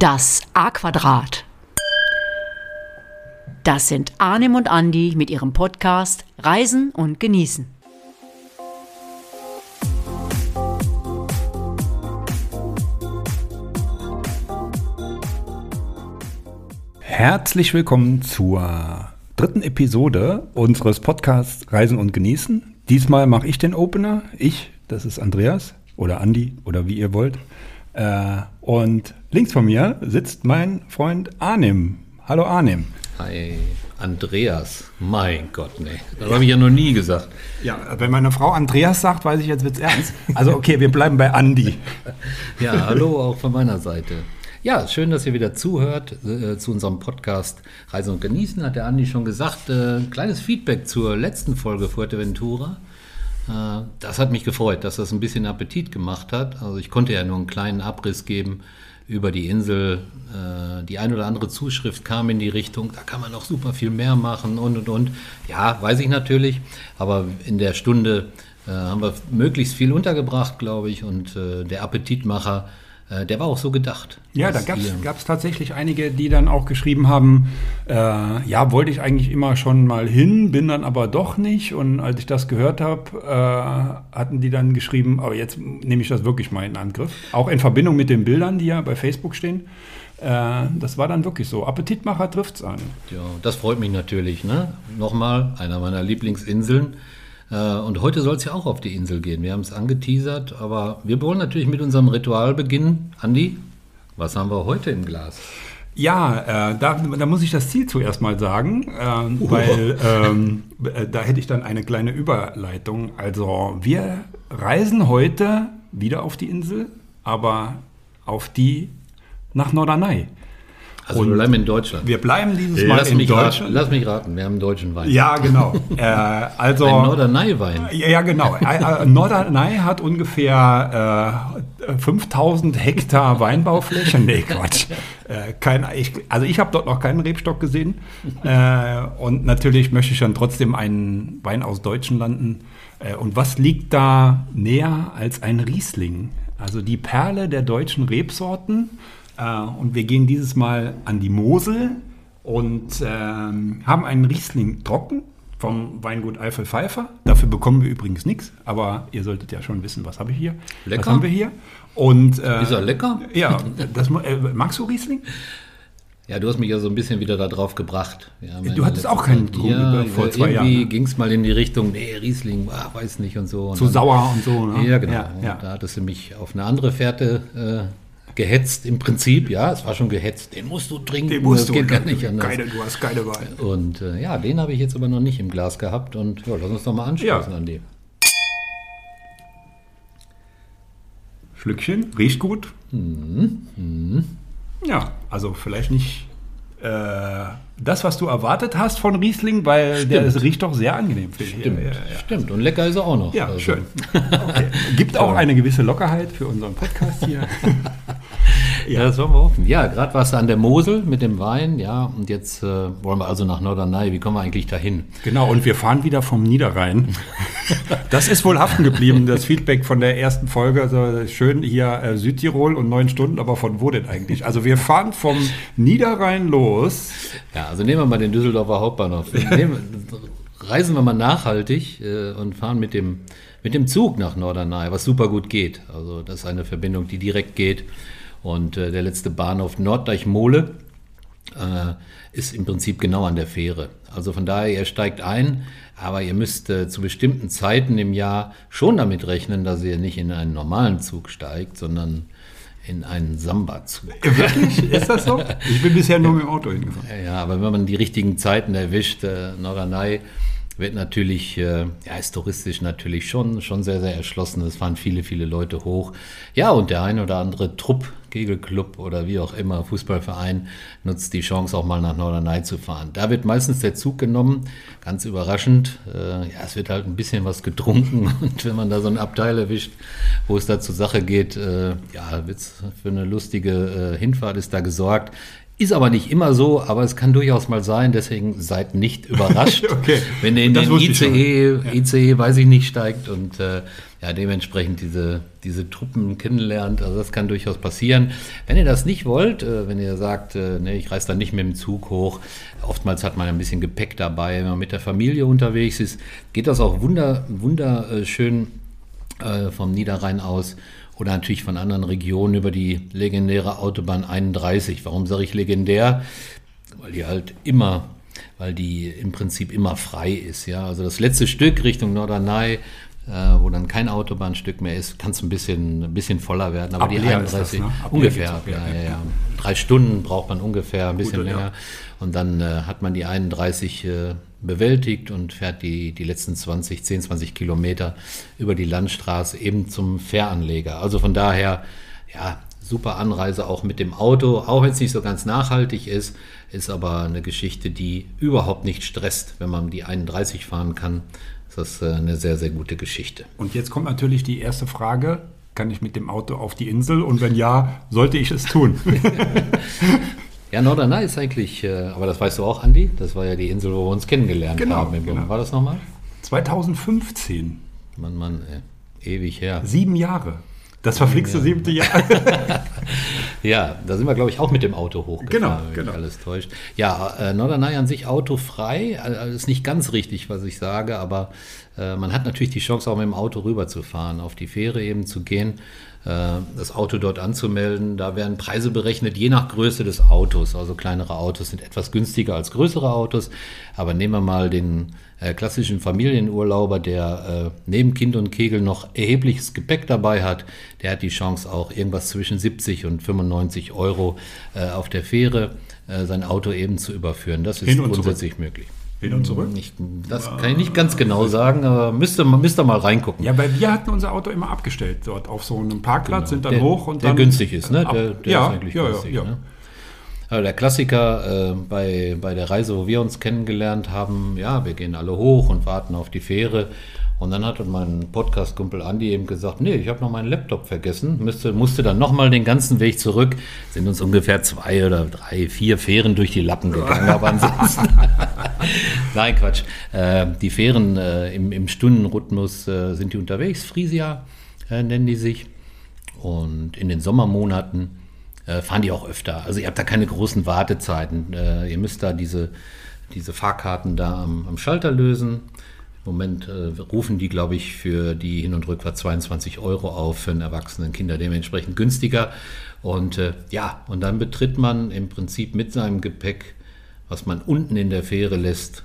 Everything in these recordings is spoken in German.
Das A-Quadrat. Das sind Arnim und Andi mit ihrem Podcast Reisen und Genießen. Herzlich willkommen zur dritten Episode unseres Podcasts Reisen und Genießen. Diesmal mache ich den Opener. Ich, das ist Andreas oder Andi oder wie ihr wollt. Äh, und links von mir sitzt mein Freund Arnim. Hallo Arnim. Hi, Andreas. Mein Gott, nee. Das habe ich ja noch nie gesagt. Ja, wenn meine Frau Andreas sagt, weiß ich, jetzt wird's ernst. Also okay, wir bleiben bei Andi. ja, hallo auch von meiner Seite. Ja, schön, dass ihr wieder zuhört äh, zu unserem Podcast Reisen und Genießen, hat der Andi schon gesagt. Äh, kleines Feedback zur letzten Folge Fuerteventura. Äh, das hat mich gefreut, dass das ein bisschen Appetit gemacht hat. Also ich konnte ja nur einen kleinen Abriss geben über die Insel. Äh, die ein oder andere Zuschrift kam in die Richtung, da kann man noch super viel mehr machen und und und. Ja, weiß ich natürlich, aber in der Stunde äh, haben wir möglichst viel untergebracht, glaube ich, und der Appetitmacher äh, der war auch so gedacht. Ja, da gab es tatsächlich einige, die dann auch geschrieben haben, äh, ja, wollte ich eigentlich immer schon mal hin, bin dann aber doch nicht. Und als ich das gehört habe, äh, hatten die dann geschrieben, aber jetzt nehme ich das wirklich mal in Angriff. Auch in Verbindung mit den Bildern, die ja bei Facebook stehen. Äh, das war dann wirklich so. Appetitmacher trifft es an. Ja, das freut mich natürlich. Ne? Nochmal, einer meiner Lieblingsinseln. Äh, und heute soll es ja auch auf die Insel gehen. Wir haben es angeteasert, aber wir wollen natürlich mit unserem Ritual beginnen. Andi, was haben wir heute im Glas? Ja, äh, da, da, muss ich das Ziel zuerst mal sagen, äh, uh. weil ähm, äh, da hätte ich dann eine kleine Überleitung. Also wir reisen heute wieder auf die Insel, aber auf die nach Norderney. Also und wir bleiben in Deutschland. Wir bleiben dieses Mal lass in Deutschland. Raten, lass mich raten, wir haben einen deutschen Wein. Ja, genau. äh, also, Ein Norderney-Wein. Ja, genau. Äh, äh, Norderney hat ungefähr äh, 5000 Hektar Weinbaufläche. Nee, Quatsch. Äh, kein, ich, also ich habe dort noch keinen Rebstock gesehen. Äh, und natürlich möchte ich dann trotzdem einen Wein aus deutschen Landen. Äh, und was liegt da näher als ein Riesling? Also die Perle der deutschen Rebsorten. Äh, und wir gehen dieses Mal an die Mosel und ähm, haben einen Riesling trocken vom Weingut Eifel Pfeiffer. Dafür bekommen wir übrigens nichts, aber ihr solltet ja schon wissen, was habe ich hier. Lecker. Was haben wir hier? Und, äh, Ist er lecker? Ja, das, äh, magst du Riesling? Ja, du hast mich ja so ein bisschen wieder darauf gebracht. Ja, du hattest auch keinen Grund ja, vor zwei Jahren. Irgendwie ging es mal in die Richtung, nee, Riesling, ah, weiß nicht und so. Und Zu dann, sauer und so. Ne? Ja, genau. Ja, ja. Da hattest du mich auf eine andere Fährte äh, gehetzt im Prinzip, ja, es war schon gehetzt. Den musst du trinken, den musst das du, geht gar nicht anders. Keine, du hast keine Wahl. Und äh, ja, den habe ich jetzt aber noch nicht im Glas gehabt und ja, lass uns doch mal anstoßen ja. an dem. Schlückchen, riecht gut. Mhm. Mhm. Ja, also vielleicht nicht äh, das, was du erwartet hast von Riesling, weil Stimmt. der es riecht doch sehr angenehm. Stimmt. Ja, ja. Stimmt. Und lecker ist er auch noch. Ja, also. schön. Okay. Gibt auch eine gewisse Lockerheit für unseren Podcast hier. ja, das wollen wir hoffen. Ja, gerade warst du an der Mosel mit dem Wein, ja, und jetzt äh, wollen wir also nach Norderney. Wie kommen wir eigentlich dahin? Genau, und wir fahren wieder vom Niederrhein. das ist wohl haften geblieben, das Feedback von der ersten Folge. Also schön hier äh, Südtirol und neun Stunden, aber von wo denn eigentlich? Also wir fahren vom Niederrhein los. Ja, also nehmen wir mal den Düsseldorfer Hauptbahnhof. Nehmen, reisen wir mal nachhaltig äh, und fahren mit dem, mit dem Zug nach Norderney, was super gut geht. Also das ist eine Verbindung, die direkt geht. Und äh, der letzte Bahnhof Norddeich-Mole äh, ist im Prinzip genau an der Fähre. Also von daher, ihr steigt ein, aber ihr müsst äh, zu bestimmten Zeiten im Jahr schon damit rechnen, dass ihr nicht in einen normalen Zug steigt, sondern in einen Samba-Zug. Wirklich? Ist das so? Ich bin bisher nur mit dem Auto hingefahren. Ja, aber wenn man die richtigen Zeiten erwischt, äh, Norderney wird natürlich, äh, ja, ist touristisch natürlich schon, schon sehr, sehr erschlossen. Es fahren viele, viele Leute hoch. Ja, und der ein oder andere Trupp, Kegelclub oder wie auch immer, Fußballverein, nutzt die Chance auch mal nach Norderney zu fahren. Da wird meistens der Zug genommen, ganz überraschend. Äh, ja, es wird halt ein bisschen was getrunken und wenn man da so ein Abteil erwischt, wo es da zur Sache geht, äh, ja, wird's für eine lustige äh, Hinfahrt ist da gesorgt. Ist aber nicht immer so, aber es kann durchaus mal sein, deswegen seid nicht überrascht, Okay. wenn ihr in den ICE, ICE, weiß ich nicht, steigt und äh, ja, dementsprechend diese, diese Truppen kennenlernt. Also das kann durchaus passieren. Wenn ihr das nicht wollt, äh, wenn ihr sagt, äh, nee, ich reise da nicht mit dem Zug hoch, oftmals hat man ein bisschen Gepäck dabei, wenn man mit der Familie unterwegs ist, geht das auch wunder, wunderschön äh, vom Niederrhein aus oder natürlich von anderen Regionen über die legendäre Autobahn 31. Warum sage ich legendär? Weil die halt immer, weil die im Prinzip immer frei ist. Ja, also das letzte Stück Richtung Norderney, wo dann kein Autobahnstück mehr ist, kann es ein bisschen, ein bisschen voller werden. Aber Ab die Leer ist das, 31 ne? Ungefähr, ab, ja, ja, ja. Drei Stunden braucht man ungefähr, ein bisschen Gute, ja. länger. Und dann äh, hat man die 31 äh, bewältigt und fährt die, die letzten 20, 10, 20 Kilometer über die Landstraße eben zum Fähranleger. Also von daher, ja, super Anreise auch mit dem Auto, auch wenn es nicht so ganz nachhaltig ist, ist aber eine Geschichte, die überhaupt nicht stresst. Wenn man die 31 fahren kann, das äh, eine sehr, sehr gute Geschichte. Und jetzt kommt natürlich die erste Frage. Kann ich mit dem Auto auf die Insel? Und wenn ja, sollte ich es tun? Ja, Norderney ist eigentlich, äh, aber das weißt du auch, Andi, das war ja die Insel, wo wir uns kennengelernt Genau, haben. Genau. War das nochmal? 2015. Mann, Mann, äh, ewig her. Sieben Jahre. Das verflixte siebte Jahr. Ja, da sind wir, glaube ich, auch mit dem Auto hochgefahren, Genau, wenn genau. alles täuscht. Ja, äh, Norderney an sich autofrei, äh, ist nicht ganz richtig, was ich sage, aber äh, man hat natürlich die Chance, auch mit dem Auto rüberzufahren, auf die Fähre eben zu gehen, das Auto dort anzumelden. Da werden Preise berechnet, je nach Größe des Autos. Also kleinere Autos sind etwas günstiger als größere Autos, aber nehmen wir mal den äh, klassischen Familienurlauber, der äh, neben Kind und Kegel noch erhebliches Gepäck dabei hat, der hat die Chance auch irgendwas zwischen 70 und 95 Euro äh, auf der Fähre äh, sein Auto eben zu überführen. Das ist grundsätzlich möglich. Hin und zurück? Nicht, das kann ich nicht ganz genau sagen, aber müsste, müsste mal reingucken. Ja, weil wir hatten unser Auto immer abgestellt dort auf so einem Parkplatz, sind dann der, hoch und der dann. günstig ist, ne? ab- Der, der ja, ist eigentlich ja, günstig. ja, ja. Ne? Also der Klassiker äh, bei, bei der Reise, wo wir uns kennengelernt haben, ja, wir gehen alle hoch und warten auf die Fähre. Und dann hat mein Podcast-Kumpel Andi eben gesagt, nee, ich habe noch meinen Laptop vergessen, müsste, musste dann nochmal den ganzen Weg zurück. Sind uns ungefähr zwei oder drei, vier Fähren durch die Lappen gegangen, aber ansonsten... Nein, Quatsch. Äh, die Fähren äh, im, im Stundenrhythmus äh, sind die unterwegs, Frisia äh, nennen die sich. Und in den Sommermonaten äh, fahren die auch öfter. Also ihr habt da keine großen Wartezeiten. Äh, ihr müsst da diese, diese Fahrkarten da am, am Schalter lösen. Im Moment äh, rufen die, glaube ich, für die Hin- und Rückfahrt 22 Euro auf, für einen erwachsenen Kinder dementsprechend günstiger. Und äh, ja, und dann betritt man im Prinzip mit seinem Gepäck, was man unten in der Fähre lässt,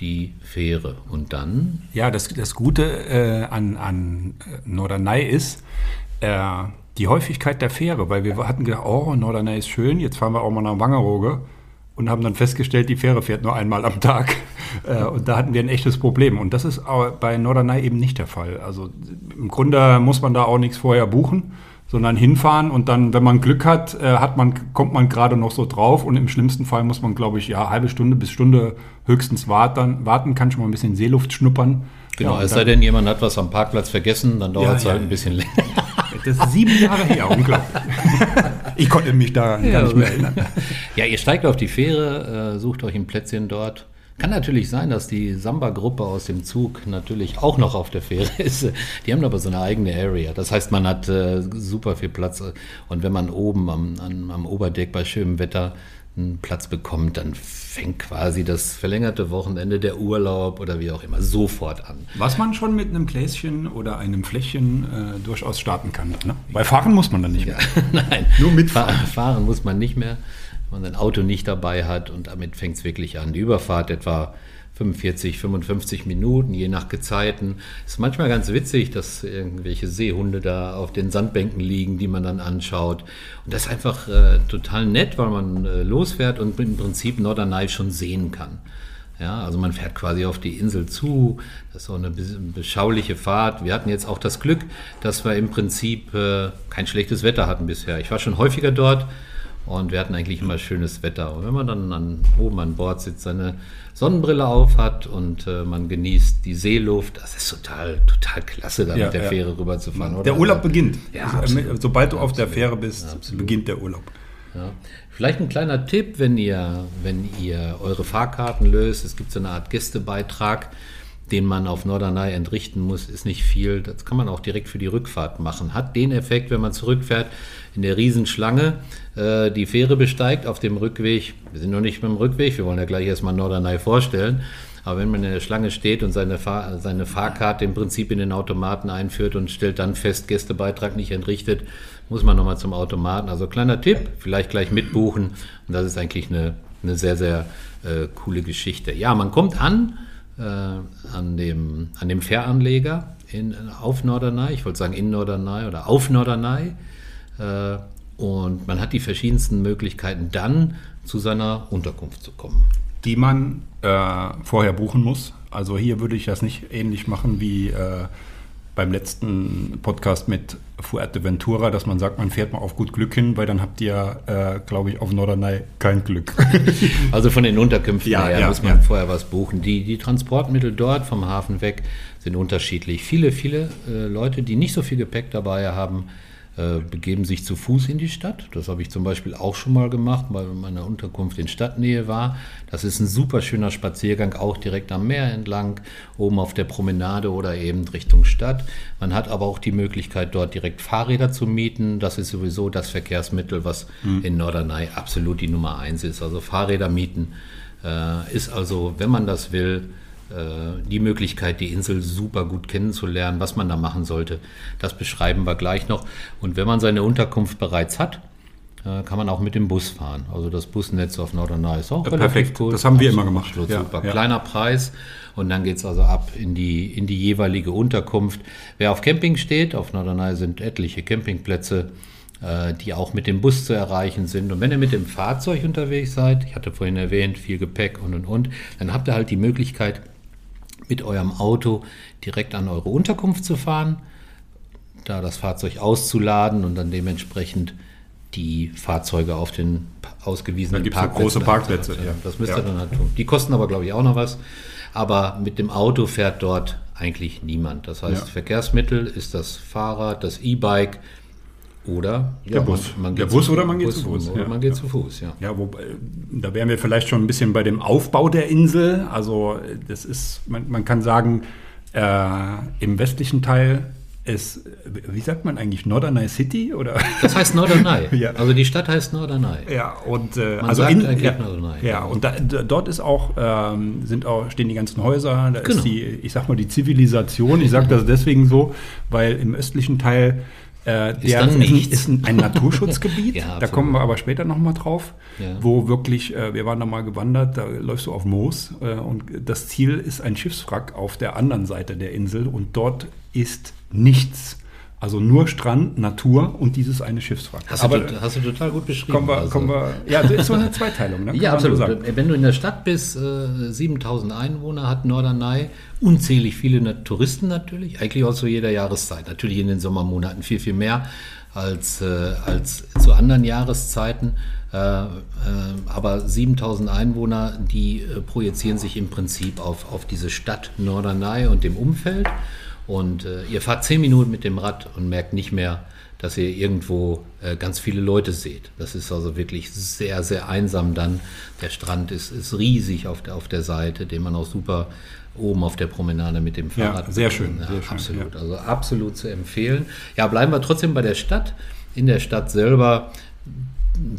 die Fähre. Und dann Ja, das, das Gute äh, an, an äh, Norderney ist äh, die Häufigkeit der Fähre, weil wir hatten gedacht, oh, Norderney ist schön, jetzt fahren wir auch mal nach Wangerooge und haben dann festgestellt, die Fähre fährt nur einmal am Tag. Äh, und da hatten wir ein echtes Problem. Und das ist bei Norderney eben nicht der Fall. Also im Grunde muss man da auch nichts vorher buchen, sondern hinfahren und dann, wenn man Glück hat, äh, hat man, kommt man gerade noch so drauf und im schlimmsten Fall muss man, glaube ich, ja, halbe Stunde bis Stunde höchstens warten, warten kann schon mal ein bisschen Seeluft schnuppern. Genau, Ja, es sei denn, jemand hat was am Parkplatz vergessen, dann dauert es ja, halt ja. ein bisschen länger. Das ist sieben Jahre her, unglaublich. Ich konnte mich da gar nicht mehr erinnern. Ja, ihr steigt auf die Fähre, äh, sucht euch ein Plätzchen dort. Kann natürlich sein, dass die Samba-Gruppe aus dem Zug natürlich auch noch auf der Fähre ist. Die haben aber so eine eigene Area. Das heißt, man hat äh, super viel Platz. Und wenn man oben am, am, am Oberdeck bei schönem Wetter einen Platz bekommt, dann fängt quasi das verlängerte Wochenende, der Urlaub oder wie auch immer sofort an. Was man schon mit einem Gläschen oder einem Fläschchen äh, durchaus starten kann. Ne? Bei Fahren muss man dann nicht mehr. Nein, Nur mitfahren. Fa- Fahren muss man nicht mehr, wenn man ein Auto nicht dabei hat und damit fängt es wirklich an. Die Überfahrt etwa 45, 55 Minuten, je nach Gezeiten. Ist manchmal ganz witzig, dass irgendwelche Seehunde da auf den Sandbänken liegen, die man dann anschaut. Und das ist einfach äh, total nett, weil man äh, losfährt und im Prinzip Norderney schon sehen kann. Ja, also man fährt quasi auf die Insel zu. Das ist so eine be- beschauliche Fahrt. Wir hatten jetzt auch das Glück, dass wir im Prinzip äh, kein schlechtes Wetter hatten bisher. Ich war schon häufiger dort und wir hatten eigentlich immer schönes Wetter. Und wenn man dann an, oben an Bord sitzt, seine Sonnenbrille auf hat und äh, man genießt die Seeluft, das ist total, total klasse, da Ja, mit der ja. Fähre rüberzufahren. oder? Der Urlaub beginnt. Ja, Also, absolut. Sobald du auf der Fähre bist, beginnt der Urlaub. Ja. Vielleicht ein kleiner Tipp, wenn ihr, wenn ihr eure Fahrkarten löst. Es gibt so eine Art Gästebeitrag, den man auf Norderney entrichten muss, ist nicht viel. Das kann man auch direkt für die Rückfahrt machen. Hat den Effekt, wenn man zurückfährt, in der Riesenschlange äh, die Fähre besteigt auf dem Rückweg. Wir sind noch nicht beim Rückweg, wir wollen ja gleich erstmal Norderney vorstellen. Aber wenn man in der Schlange steht und seine, Fahr seine Fahrkarte im Prinzip in den Automaten einführt und stellt dann fest, Gästebeitrag nicht entrichtet, muss man nochmal zum Automaten. Also kleiner Tipp, vielleicht gleich mitbuchen. Und das ist eigentlich eine, eine sehr, sehr äh, coole Geschichte. Ja, man kommt an an, dem, an dem Fähranleger in, auf Norderney, ich wollte sagen in Norderney oder auf Norderney. Äh, und man hat die verschiedensten Möglichkeiten, dann zu seiner Unterkunft zu kommen die man äh, vorher buchen muss. Also hier würde ich das nicht ähnlich machen wie äh, beim letzten Podcast mit Fuerteventura, dass man sagt, man fährt mal auf gut Glück hin, weil dann habt ihr, äh, glaube ich, auf Norderney kein Glück. also von den Unterkünften ja, her ja, muss man ja. vorher was buchen. Die, die Transportmittel dort vom Hafen weg sind unterschiedlich. Viele, viele äh, Leute, die nicht so viel Gepäck dabei haben, begeben sich zu Fuß in die Stadt. Das habe ich zum Beispiel auch schon mal gemacht, weil meine Unterkunft in Stadtnähe war. Das ist ein super schöner Spaziergang, auch direkt am Meer entlang, oben auf der Promenade oder eben Richtung Stadt. Man hat aber auch die Möglichkeit, dort direkt Fahrräder zu mieten. Das ist sowieso das Verkehrsmittel, was mhm. in Norderney absolut die Nummer eins ist. Also Fahrräder mieten äh, ist also, wenn man das will, äh, die Möglichkeit, die Insel super gut kennenzulernen, was man da machen sollte, das beschreiben wir gleich noch. Und wenn man seine Unterkunft bereits hat, äh, kann man auch mit dem Bus fahren. Also das Busnetz auf Norderney ist auch ja, Perfekt, gut. das haben wir immer gemacht. Ja, super, ja. kleiner Preis und dann geht es also ab in die, in die jeweilige Unterkunft. Wer auf Camping steht, auf Norderney sind etliche Campingplätze, äh, die auch mit dem Bus zu erreichen sind. Und wenn ihr mit dem Fahrzeug unterwegs seid, ich hatte vorhin erwähnt, viel Gepäck und und und, dann habt ihr halt die Möglichkeit, mit eurem Auto direkt an eure Unterkunft zu fahren, da das Fahrzeug auszuladen und dann dementsprechend die Fahrzeuge auf den ausgewiesenen dann Parkplätzen. große Parkplätze. Ja, das müsst ihr ja. dann halt tun. Die kosten aber, glaube ich, auch noch was. Aber mit dem Auto fährt dort eigentlich niemand. Das heißt, ja. Verkehrsmittel ist das Fahrrad, das E-Bike, oder ja, der Bus. Man, man der Bus oder man geht Bus, zu Fuß. Oder ja. man geht zu Fuß, ja. Ja, wobei, da wären wir vielleicht schon ein bisschen bei dem Aufbau der Insel. Also das ist, man, man kann sagen, äh, im westlichen Teil ist, wie sagt man eigentlich, Norderney City? Oder? Das heißt Norderney. ja. Also die Stadt heißt Norderney. Ja, und äh, man also sagt in, ja, Norderney. Ja, und da, dort ist auch, ähm, sind auch, stehen die ganzen Häuser, da genau. ist die, ich sag mal, die Zivilisation. Ich sage das deswegen so, weil im östlichen Teil äh, ist der ist, ein, ein Naturschutzgebiet, ja, da kommen wir aber später nochmal drauf, ja. wo wirklich, äh, wir waren da mal gewandert, da läufst du auf Moos äh, und das Ziel ist ein Schiffswrack auf der anderen Seite der Insel und dort ist nichts. Also nur Strand, Natur und dieses eine Schiffswrack. Hast, Aber, du, hast du total gut beschrieben. Kommen wir, also. kommen wir, ja, das ist so eine Zweiteilung. Ne? ja, absolut. Wenn du in der Stadt bist, äh, 7000 Einwohner hat Norderney, unzählig viele Touristen natürlich, eigentlich auch zu jeder Jahreszeit. Natürlich in den Sommermonaten viel, viel mehr als, äh, als zu anderen Jahreszeiten. Äh, äh, aber 7000 Einwohner, die äh, projizieren sich im Prinzip auf, auf diese Stadt Norderney und dem Umfeld. Und äh, ihr fahrt zehn Minuten mit dem Rad und merkt nicht mehr, dass ihr irgendwo äh, ganz viele Leute seht. Das ist also wirklich sehr, sehr einsam dann. Der Strand ist, ist riesig auf der, auf der Seite, den man auch super oben auf der Promenade mit dem Fahrrad. Ja, sehr schön. Ja, sehr schön absolut, ja. also absolut zu empfehlen. Ja, bleiben wir trotzdem bei der Stadt. In der Stadt selber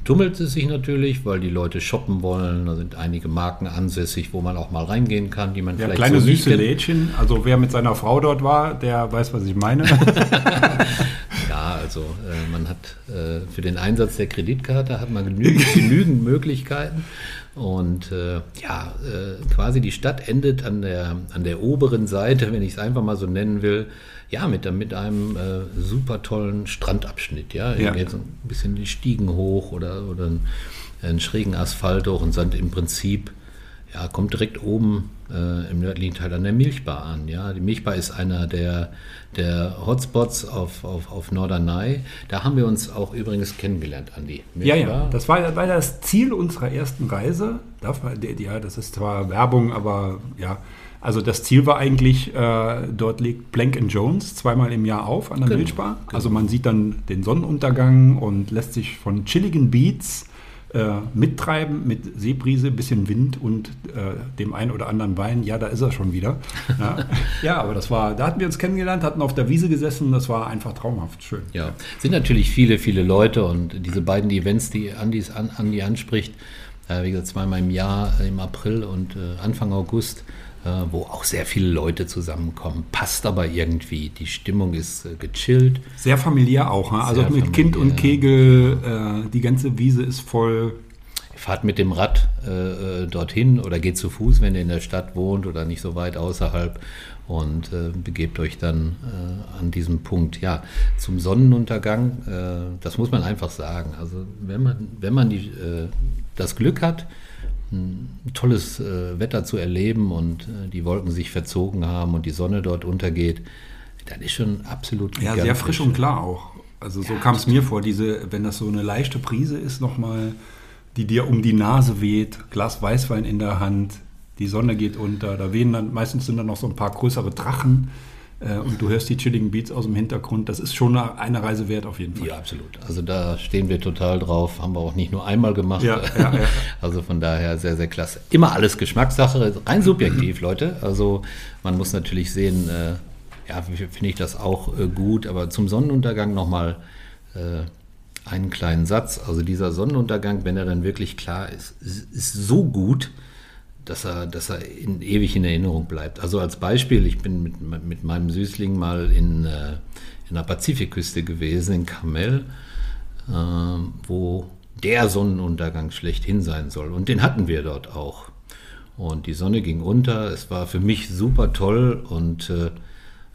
tummelt es sich natürlich, weil die Leute shoppen wollen. Da sind einige Marken ansässig, wo man auch mal reingehen kann, die man ja, vielleicht kleine so süße Lädchen. Also wer mit seiner Frau dort war, der weiß, was ich meine. ja, also äh, man hat äh, für den Einsatz der Kreditkarte hat man genügend, genügend Möglichkeiten. Und äh, ja, äh, quasi die Stadt endet an der, an der oberen Seite, wenn ich es einfach mal so nennen will, ja, mit, mit einem äh, super tollen Strandabschnitt. Ja, ja. jetzt ein bisschen die Stiegen hoch oder, oder einen, einen schrägen Asphalt hoch und sind im Prinzip ja, kommt direkt oben äh, im nördlichen Teil an der Milchbar an. Ja? Die Milchbar ist einer der, der Hotspots auf, auf, auf Norderney. Da haben wir uns auch übrigens kennengelernt, Andi. Ja, ja, das war, war das Ziel unserer ersten Reise. Darf man, ja, das ist zwar Werbung, aber ja. Also das Ziel war eigentlich, äh, dort legt Blank Jones zweimal im Jahr auf an der Genau, Milchbar. genau. Also man sieht dann den Sonnenuntergang und lässt sich von chilligen Beats äh, mittreiben mit Seebrise, bisschen Wind und äh, dem einen oder anderen Wein. Ja, da ist er schon wieder. Ja, ja aber das war, da hatten wir uns kennengelernt, hatten auf der Wiese gesessen. Das war einfach traumhaft schön. Ja, sind natürlich viele, viele Leute und diese beiden Events, die Andis an, Andi anspricht, äh, wie gesagt, zweimal im Jahr, im April und äh, Anfang August, wo auch sehr viele Leute zusammenkommen. Passt aber irgendwie. Die Stimmung ist äh, gechillt. Sehr familiär auch, ne? also Sehr mit Kind und. Kegel, äh, die ganze Wiese ist voll. Fahrt mit dem Rad äh, äh, dorthin oder geht zu Fuß, wenn ihr in der Stadt wohnt oder nicht so weit außerhalb und äh, begebt euch dann äh, an diesem Punkt. Ja, zum Sonnenuntergang, äh, das muss man einfach sagen. Also wenn man, wenn man die, äh, das Glück hat, tolles äh, Wetter zu erleben und äh, die Wolken sich verzogen haben und die Sonne dort untergeht, dann ist schon absolut Ja, sehr frisch und klar auch. Also so kam es mir vor, diese, wenn das so eine leichte Prise ist, nochmal, die dir um die Nase weht, Glas Weißwein in der Hand, die Sonne geht unter, da wehen dann, meistens sind da noch so ein paar größere Drachen äh, und du hörst die chilligen Beats aus dem Hintergrund. Das ist schon eine, Reise wert auf jeden Fall. Ja, absolut. Also da stehen wir total drauf. Haben wir auch nicht nur einmal gemacht. Ja, ja, ja. Also von daher sehr, sehr klasse. Immer alles Geschmackssache, rein subjektiv, Leute. Also man muss natürlich sehen, äh, ja, finde ich das auch äh, gut. Aber zum Sonnenuntergang nochmal äh, einen kleinen Satz. Also dieser Sonnenuntergang, wenn er dann wirklich klar ist, ist so gut, dass er, dass er in, ewig in Erinnerung bleibt. Also als Beispiel, ich bin mit, mit meinem Süßling mal in, äh, in der Pazifikküste gewesen, in Carmel, äh, wo der Sonnenuntergang schlechthin sein soll. Und den hatten wir dort auch. Und die Sonne ging unter, es war für mich super toll und äh,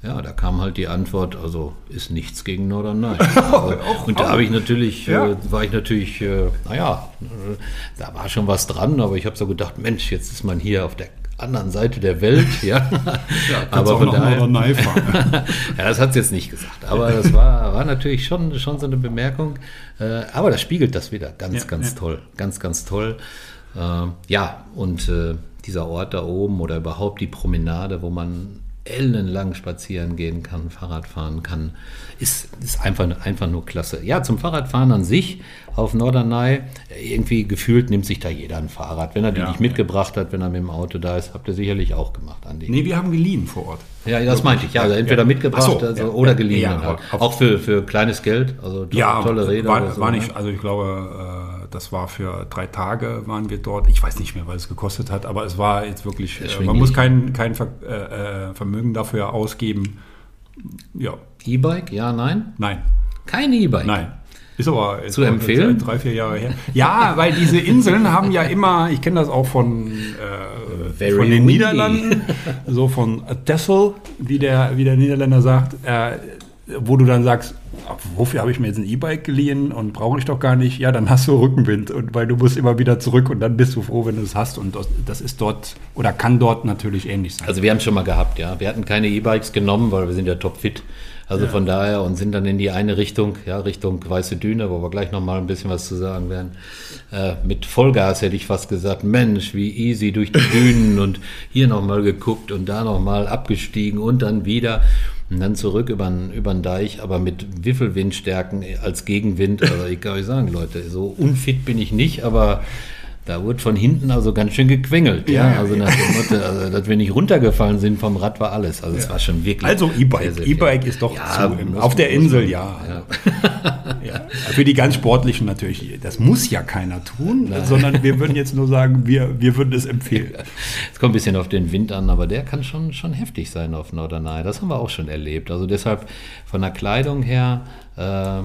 ja, da kam halt die Antwort, also ist nichts gegen Norderney. Also, und da habe ich natürlich, Ja. äh, war ich natürlich, äh, naja, da war schon was dran, aber ich habe so gedacht, Mensch, jetzt ist man hier auf der anderen Seite der Welt, ja. Auch noch Norderney fahren. ja, das hat sie jetzt nicht gesagt, aber das war, war natürlich schon, schon so eine Bemerkung. Äh, aber das spiegelt das wieder ganz, Ja, ganz ja. toll. Ganz, ganz toll. Äh, ja, und äh, dieser Ort da oben oder überhaupt die Promenade, wo man ellenlang spazieren gehen kann, Fahrrad fahren kann, ist, ist einfach, einfach nur klasse. Ja, zum Fahrradfahren an sich auf Norderney, irgendwie gefühlt nimmt sich da jeder ein Fahrrad. Wenn er die Ja, nicht mitgebracht hat, wenn er mit dem Auto da ist, habt ihr sicherlich auch gemacht, Andi. nee, wir haben geliehen vor Ort. Ja, das meinte ich. Ja, also entweder mitgebracht Ach so, also, ja, oder geliehen. ja, halt. Auch für, für kleines Geld. Also to Ja, tolle Räder. war, so, war ne? nicht, also ich glaube, äh, das war für drei Tage waren wir dort. Ich weiß nicht mehr, was es gekostet hat, aber es war jetzt wirklich, äh, man muss kein, kein äh, äh, Vermögen dafür ausgeben. Ja, E-Bike? Ja, nein? nein, Kein E-Bike. nein. Ist aber Zu empfehlen? Drei, vier Jahre her. Ja, weil diese Inseln haben ja immer, ich kenne das auch von, äh, von den windy. Niederlanden, so von Texel, wie der, wie der Niederländer sagt, äh, wo du dann sagst, "Ah, wofür habe ich mir jetzt ein E-Bike geliehen und brauche ich doch gar nicht? Ja, dann hast du Rückenwind und weil du musst immer wieder zurück und dann bist du froh, wenn du es hast und das, ist dort oder kann dort natürlich ähnlich sein. Also wir haben es schon mal gehabt, ja. Wir hatten keine E-Bikes genommen, weil wir sind ja topfit. Also von daher und sind dann in die eine Richtung, ja, Richtung Weiße Düne, wo wir gleich nochmal ein bisschen was zu sagen werden. Äh, mit Vollgas hätte ich fast gesagt, Mensch, wie easy durch die Dünen und hier nochmal geguckt und da nochmal abgestiegen und dann wieder und dann zurück über den Deich, aber mit Wiffelwindstärken als Gegenwind. Also ich kann euch sagen, Leute, so unfit bin ich nicht, aber da wurde von hinten also ganz schön gequengelt. Ja, Ja, also ja. nach dem Motto, also, dass wir nicht runtergefallen sind vom Rad war alles. Also es war schon wirklich. Also E-Bike. E-Bike ist doch Ja, zu, auf der Insel, man- ja. ja. Für die ganz Sportlichen natürlich. Das muss ja keiner tun, sondern wir würden jetzt nur sagen, wir, wir würden es empfehlen. Es kommt ein bisschen auf den Wind an, aber der kann schon, schon heftig sein auf Norderney. Das haben wir auch schon erlebt. Also deshalb von der Kleidung her, äh, ja,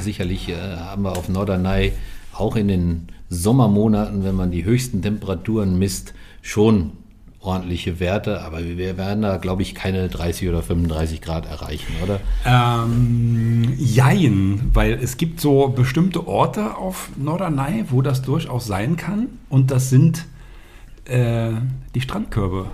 sicherlich äh, haben wir auf Norderney auch in den Sommermonaten, wenn man die höchsten Temperaturen misst, schon ordentliche Werte, aber wir werden da, glaube ich, keine 30 oder 35 Grad erreichen, oder? Ähm, jein, weil es gibt so bestimmte Orte auf Norderney, wo das durchaus sein kann. Und das sind äh, die Strandkörbe.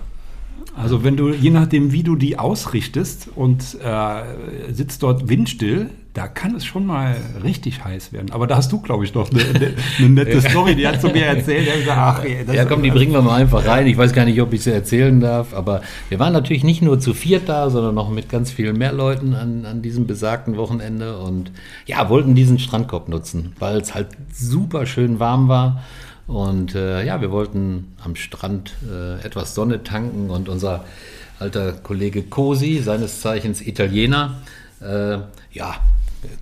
Also wenn du, je nachdem, wie du die ausrichtest und äh, sitzt dort windstill, da kann es schon mal richtig heiß werden. Aber da hast du, glaube ich, noch eine, eine, eine nette Story, die hat zu mir erzählt. Gesagt, ach, Ja, komm, die bringen wir mal einfach rein. Ich weiß gar nicht, ob ich sie erzählen darf, aber wir waren natürlich nicht nur zu viert da, sondern noch mit ganz vielen mehr Leuten an, an diesem besagten Wochenende und ja, wollten diesen Strandkorb nutzen, weil es halt super schön warm war. Und äh, ja, wir wollten am Strand äh, etwas Sonne tanken und unser alter Kollege Cosi, seines Zeichens Italiener, äh, ja,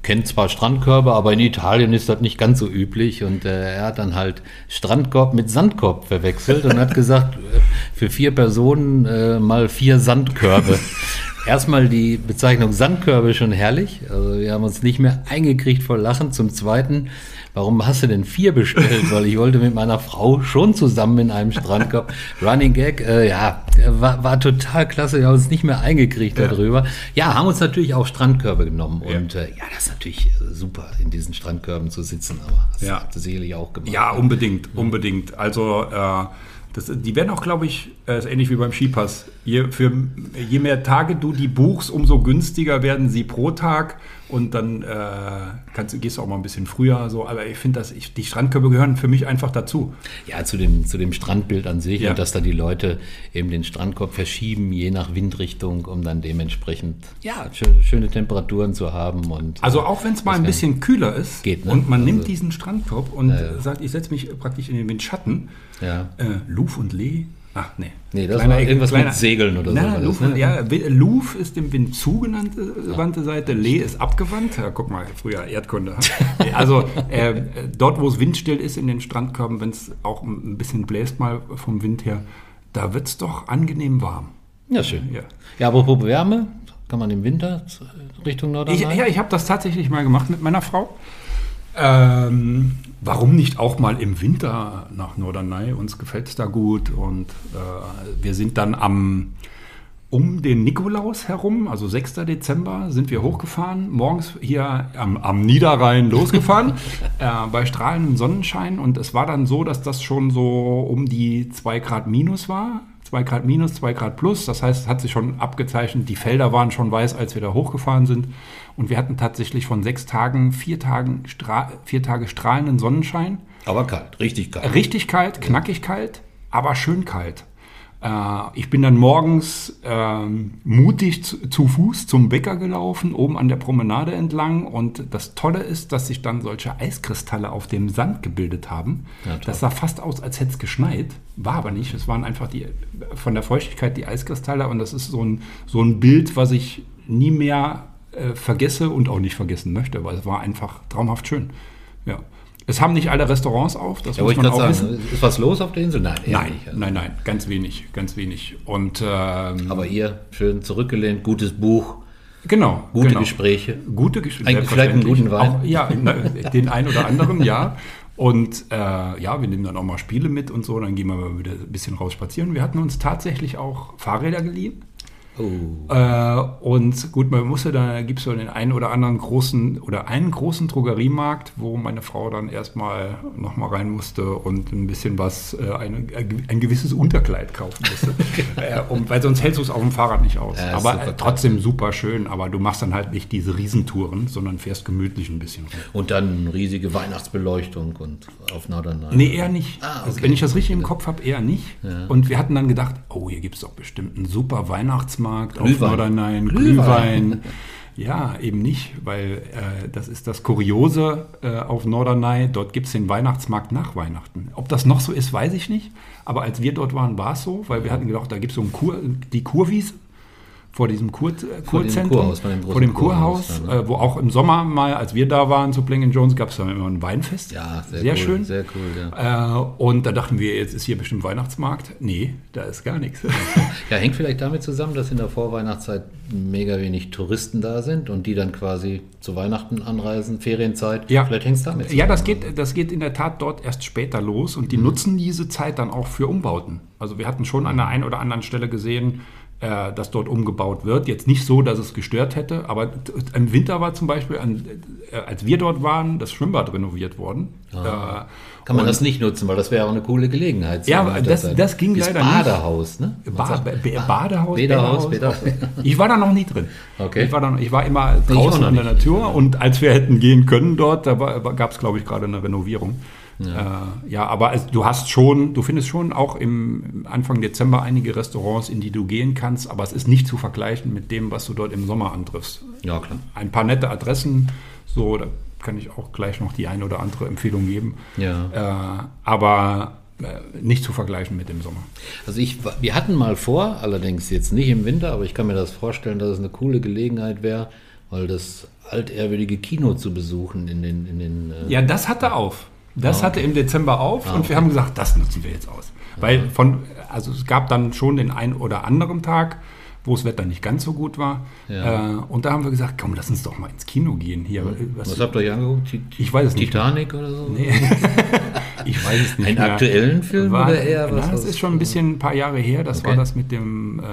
kennt zwar Strandkörbe, aber in Italien ist das nicht ganz so üblich. Und äh, er hat dann halt Strandkorb mit Sandkorb verwechselt und hat gesagt, äh, für vier Personen äh, mal vier Sandkörbe. Erstmal die Bezeichnung Sandkörbe schon herrlich. Also wir haben uns nicht mehr eingekriegt vor Lachen. Zum Zweiten, warum hast du denn vier bestellt? Weil ich wollte mit meiner Frau schon zusammen in einem Strandkorb. Running Gag, äh, ja, war, war total klasse. Wir haben uns nicht mehr eingekriegt Ja. darüber. Ja, haben uns natürlich auch Strandkörbe genommen. Ja. Und äh, ja, das ist natürlich äh, super, in diesen Strandkörben zu sitzen. Aber das Ja. habt ihr sicherlich auch gemacht. Ja, unbedingt, unbedingt. Also äh, das, die werden auch, glaube ich, äh, ist ähnlich wie beim Skipass. Je, für, je mehr Tage du die buchst, umso günstiger werden sie pro Tag. Und dann äh, kannst, gehst du auch mal ein bisschen früher. So. Aber ich finde, dass ich, die Strandkörbe gehören für mich einfach dazu. Ja, zu dem, zu dem Strandbild an sich Ja. und dass da die Leute eben den Strandkorb verschieben, je nach Windrichtung, um dann dementsprechend ja, schö- schöne Temperaturen zu haben. Und, Also auch wenn es mal ein bisschen kühler ist Geht, ne? und man nimmt Also- diesen Strandkorb und ja. sagt, ich setze mich praktisch in den Windschatten. Ja. Äh, Luf und Lee. Ach nee. Nee, das war irgendwas mit Segeln oder so Na, das, Luf, ne? Ja, Luf ist dem Wind zugewandte wandte Seite, Lee ist abgewandt. Ja, guck mal, früher Erdkunde. also äh, dort, wo es windstill ist in den Strandkörben, wenn es auch ein bisschen bläst mal vom Wind her, da wird es doch angenehm warm. ja, schön. Ja. Ja, apropos Wärme, kann man im Winter zu- Richtung Ich, Nordrhein? ja, ich habe das tatsächlich mal gemacht mit meiner Frau. Ähm, warum nicht auch mal im Winter nach Norderney? Uns gefällt es da gut und äh, wir sind dann am um den Nikolaus herum, also 6. Dezember, sind wir hochgefahren, morgens hier am, am Niederrhein losgefahren, äh, bei strahlendem Sonnenschein. Und es war dann so, dass das schon so um die 2 Grad minus war. 2 Grad minus, 2 Grad plus. Das heißt, es hat sich schon abgezeichnet, die Felder waren schon weiß, als wir da hochgefahren sind. Und wir hatten tatsächlich von sechs Tagen, vier, Tagen vier Tage strahlenden Sonnenschein. Aber kalt, richtig kalt. Richtig kalt, knackig kalt, aber schön kalt. Äh, ich bin dann morgens ähm, mutig zu, zu Fuß zum Bäcker gelaufen, oben an der Promenade entlang. Und das Tolle ist, dass sich dann solche Eiskristalle auf dem Sand gebildet haben. Ja, das sah fast aus, als hätte es geschneit. War aber nicht. Es waren einfach die, von der Feuchtigkeit die Eiskristalle. Und das ist so ein, so ein Bild, was ich nie mehr äh, vergesse und auch nicht vergessen möchte, weil es war einfach traumhaft schön. Ja. Es haben nicht alle Restaurants auf, das Ja, muss man auch gerade wissen. sagen, ist was los auf der Insel? Nein, Nein, nicht. Also. nein, nein, ganz wenig, ganz wenig. Und ähm, Aber ihr schön zurückgelehnt, gutes Buch, genau, gute genau. Gespräche. Gute Gespräche. Vielleicht einen guten Wein. Auch, ja, den einen oder anderen, ja. Und äh, ja, wir nehmen dann auch mal Spiele mit und so, dann gehen wir mal wieder ein bisschen raus spazieren. Wir hatten uns tatsächlich auch Fahrräder geliehen. Oh. Äh, und gut, man musste da, gibt es so den einen oder anderen großen oder einen großen Drogeriemarkt, wo meine Frau dann erstmal nochmal rein musste und ein bisschen was, äh, ein, ein gewisses Unterkleid kaufen musste. äh, um, weil sonst hältst du es auf dem Fahrrad nicht aus. Ja, aber super äh, trotzdem super schön, aber du machst dann halt nicht diese Riesentouren, sondern fährst gemütlich ein bisschen rum. Und dann riesige Weihnachtsbeleuchtung und auf Norderney. Nee, eher nicht. Ah, also, okay. wenn ich das richtig im Kopf habe, eher nicht. Und wir hatten dann gedacht, oh, hier gibt es doch bestimmt einen super Weihnachtsmarkt auf Glühwein. Norderney, Glühwein. Glühwein. Ja, eben nicht, weil äh, das ist das Kuriose äh, auf Norderney. Dort gibt es den Weihnachtsmarkt nach Weihnachten. Ob das noch so ist, weiß ich nicht. Aber als wir dort waren, war es so, weil wir hatten gedacht, da gibt es so ein Kur, die Kurwiese vor diesem Kur, Kurzentrum, vor dem Kurhaus, Kurhaus, ne? äh, wo auch im Sommer mal, als wir da waren zu Pling Jones, gab es da immer ein Weinfest. Ja, sehr, sehr cool, schön. Sehr cool, ja. Äh, und da dachten wir, jetzt ist hier bestimmt Weihnachtsmarkt. Nee, da ist gar nichts. Ja, hängt vielleicht damit zusammen, dass in der Vorweihnachtszeit mega wenig Touristen da sind und die dann quasi zu Weihnachten anreisen, Ferienzeit. Ja. Vielleicht hängt es damit ja, das zusammen. geht, das geht in der Tat dort erst später los und Mhm. die nutzen diese Zeit dann auch für Umbauten. Also wir hatten schon an der einen oder anderen Stelle gesehen, äh, das dort umgebaut wird. Jetzt nicht so, dass es gestört hätte, aber im Winter war zum Beispiel, an, äh, als wir dort waren, das Schwimmbad renoviert worden. Äh, Kann man das nicht nutzen, weil das wäre auch eine coole Gelegenheit. Ja, das- das ging Dieses leider nicht. Badehaus, ne? Man Ba Ba- Badehaus, Bäderhaus, Bäderhaus. Bäder- Ich war da noch nie drin. Okay. Ich war, da noch, ich war immer draußen in der nicht. Natur und als wir hätten gehen können dort, da gab es, glaube ich, gerade eine Renovierung. Ja, äh, ja aber es, du hast schon, du findest schon auch im, Anfang Dezember einige Restaurants, in die du gehen kannst, aber es ist nicht zu vergleichen mit dem, was du dort im Sommer antriffst. Ja, klar. Ein paar nette Adressen, so, da kann ich auch gleich noch die eine oder andere Empfehlung geben. Ja. Äh, aber äh, nicht zu vergleichen mit dem Sommer. Also ich, wir hatten mal vor, allerdings jetzt nicht im Winter, aber ich kann mir das vorstellen, dass es eine coole Gelegenheit wäre, weil das altehrwürdige Kino zu besuchen in den, in den äh, Ja, das hatte auf. Das hatte im Dezember auf und wir haben gesagt, das nutzen wir jetzt aus. Weil von, also es gab dann schon den einen oder anderen Tag, wo das Wetter nicht ganz so gut war. Ja. Äh, und da haben wir gesagt, komm, lass uns doch mal ins Kino gehen. Hier, was, Was habt ihr euch angeguckt? Ti- Ich weiß es nicht. Titanic oder so? ich weiß es nicht Einen mehr. aktuellen Film war, oder eher was? Na, das ist schon ein bisschen ein paar Jahre her. Das Okay. war das mit dem, äh,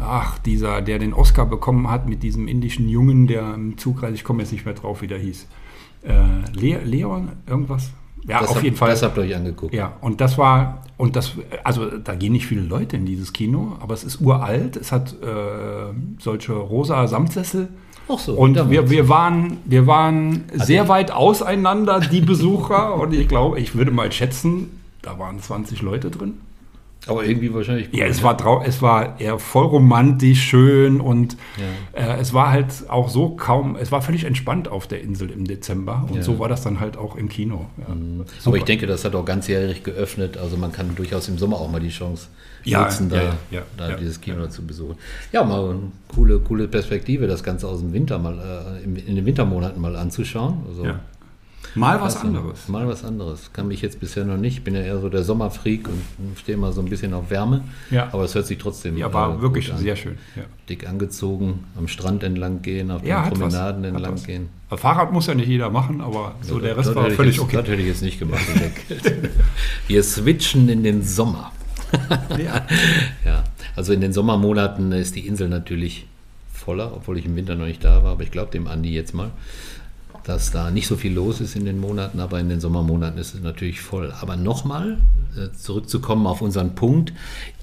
ach, dieser, der den Oscar bekommen hat, mit diesem indischen Jungen, der im Zug reist. Ich komme jetzt nicht mehr drauf, wie der hieß. Äh, Le Leon, irgendwas? Ja, das auf habt- jeden Fall. Das habt ihr euch angeguckt. Ja, und das war, und das, also da gehen nicht viele Leute in dieses Kino, aber es ist uralt. Es hat äh, solche rosa Samtsessel. Ach so, Und damals. wir, wir waren, wir waren sehr weit auseinander, die Besucher. und ich glaube, ich würde mal schätzen, da waren 20 Leute drin. Aber irgendwie wahrscheinlich Ja, gut, es ne? war, trau es war eher voll romantisch, schön und äh, es war halt auch so kaum, es war völlig entspannt auf der Insel im Dezember und Ja. so war das dann halt auch im Kino. Ja, Aber super. ich denke, das hat auch ganzjährig geöffnet. Also man kann durchaus im Sommer auch mal die Chance Ja, nutzen, da, ja, ja, ja, da ja, dieses Kino zu besuchen. Ja, mal eine coole, coole Perspektive, das Ganze aus dem Winter mal, äh, in, den Wintermonaten mal anzuschauen. Also, ja. Mal was anderes. Mal was anderes. Kann mich jetzt bisher noch nicht. Ich bin ja eher so der Sommerfreak und stehe mal so ein bisschen auf Wärme. Ja. Aber es hört sich trotzdem Ja, war äh, wirklich sehr schön. Ja. Dick angezogen, am Strand entlang gehen, auf Ja, den was, Promenaden hat entlang was. gehen. Fahrrad muss ja nicht jeder machen, aber so der Rest war völlig jetzt, okay. Das hätte ich jetzt nicht gemacht. Wir switchen in den Sommer. Ja. Ja, also in den Sommermonaten ist die Insel natürlich voller, obwohl ich im Winter noch nicht da war, aber ich glaube dem Andi jetzt mal, dass da nicht so viel los ist in den Monaten, aber in den Sommermonaten ist es natürlich voll. Aber nochmal äh, zurückzukommen auf unseren Punkt,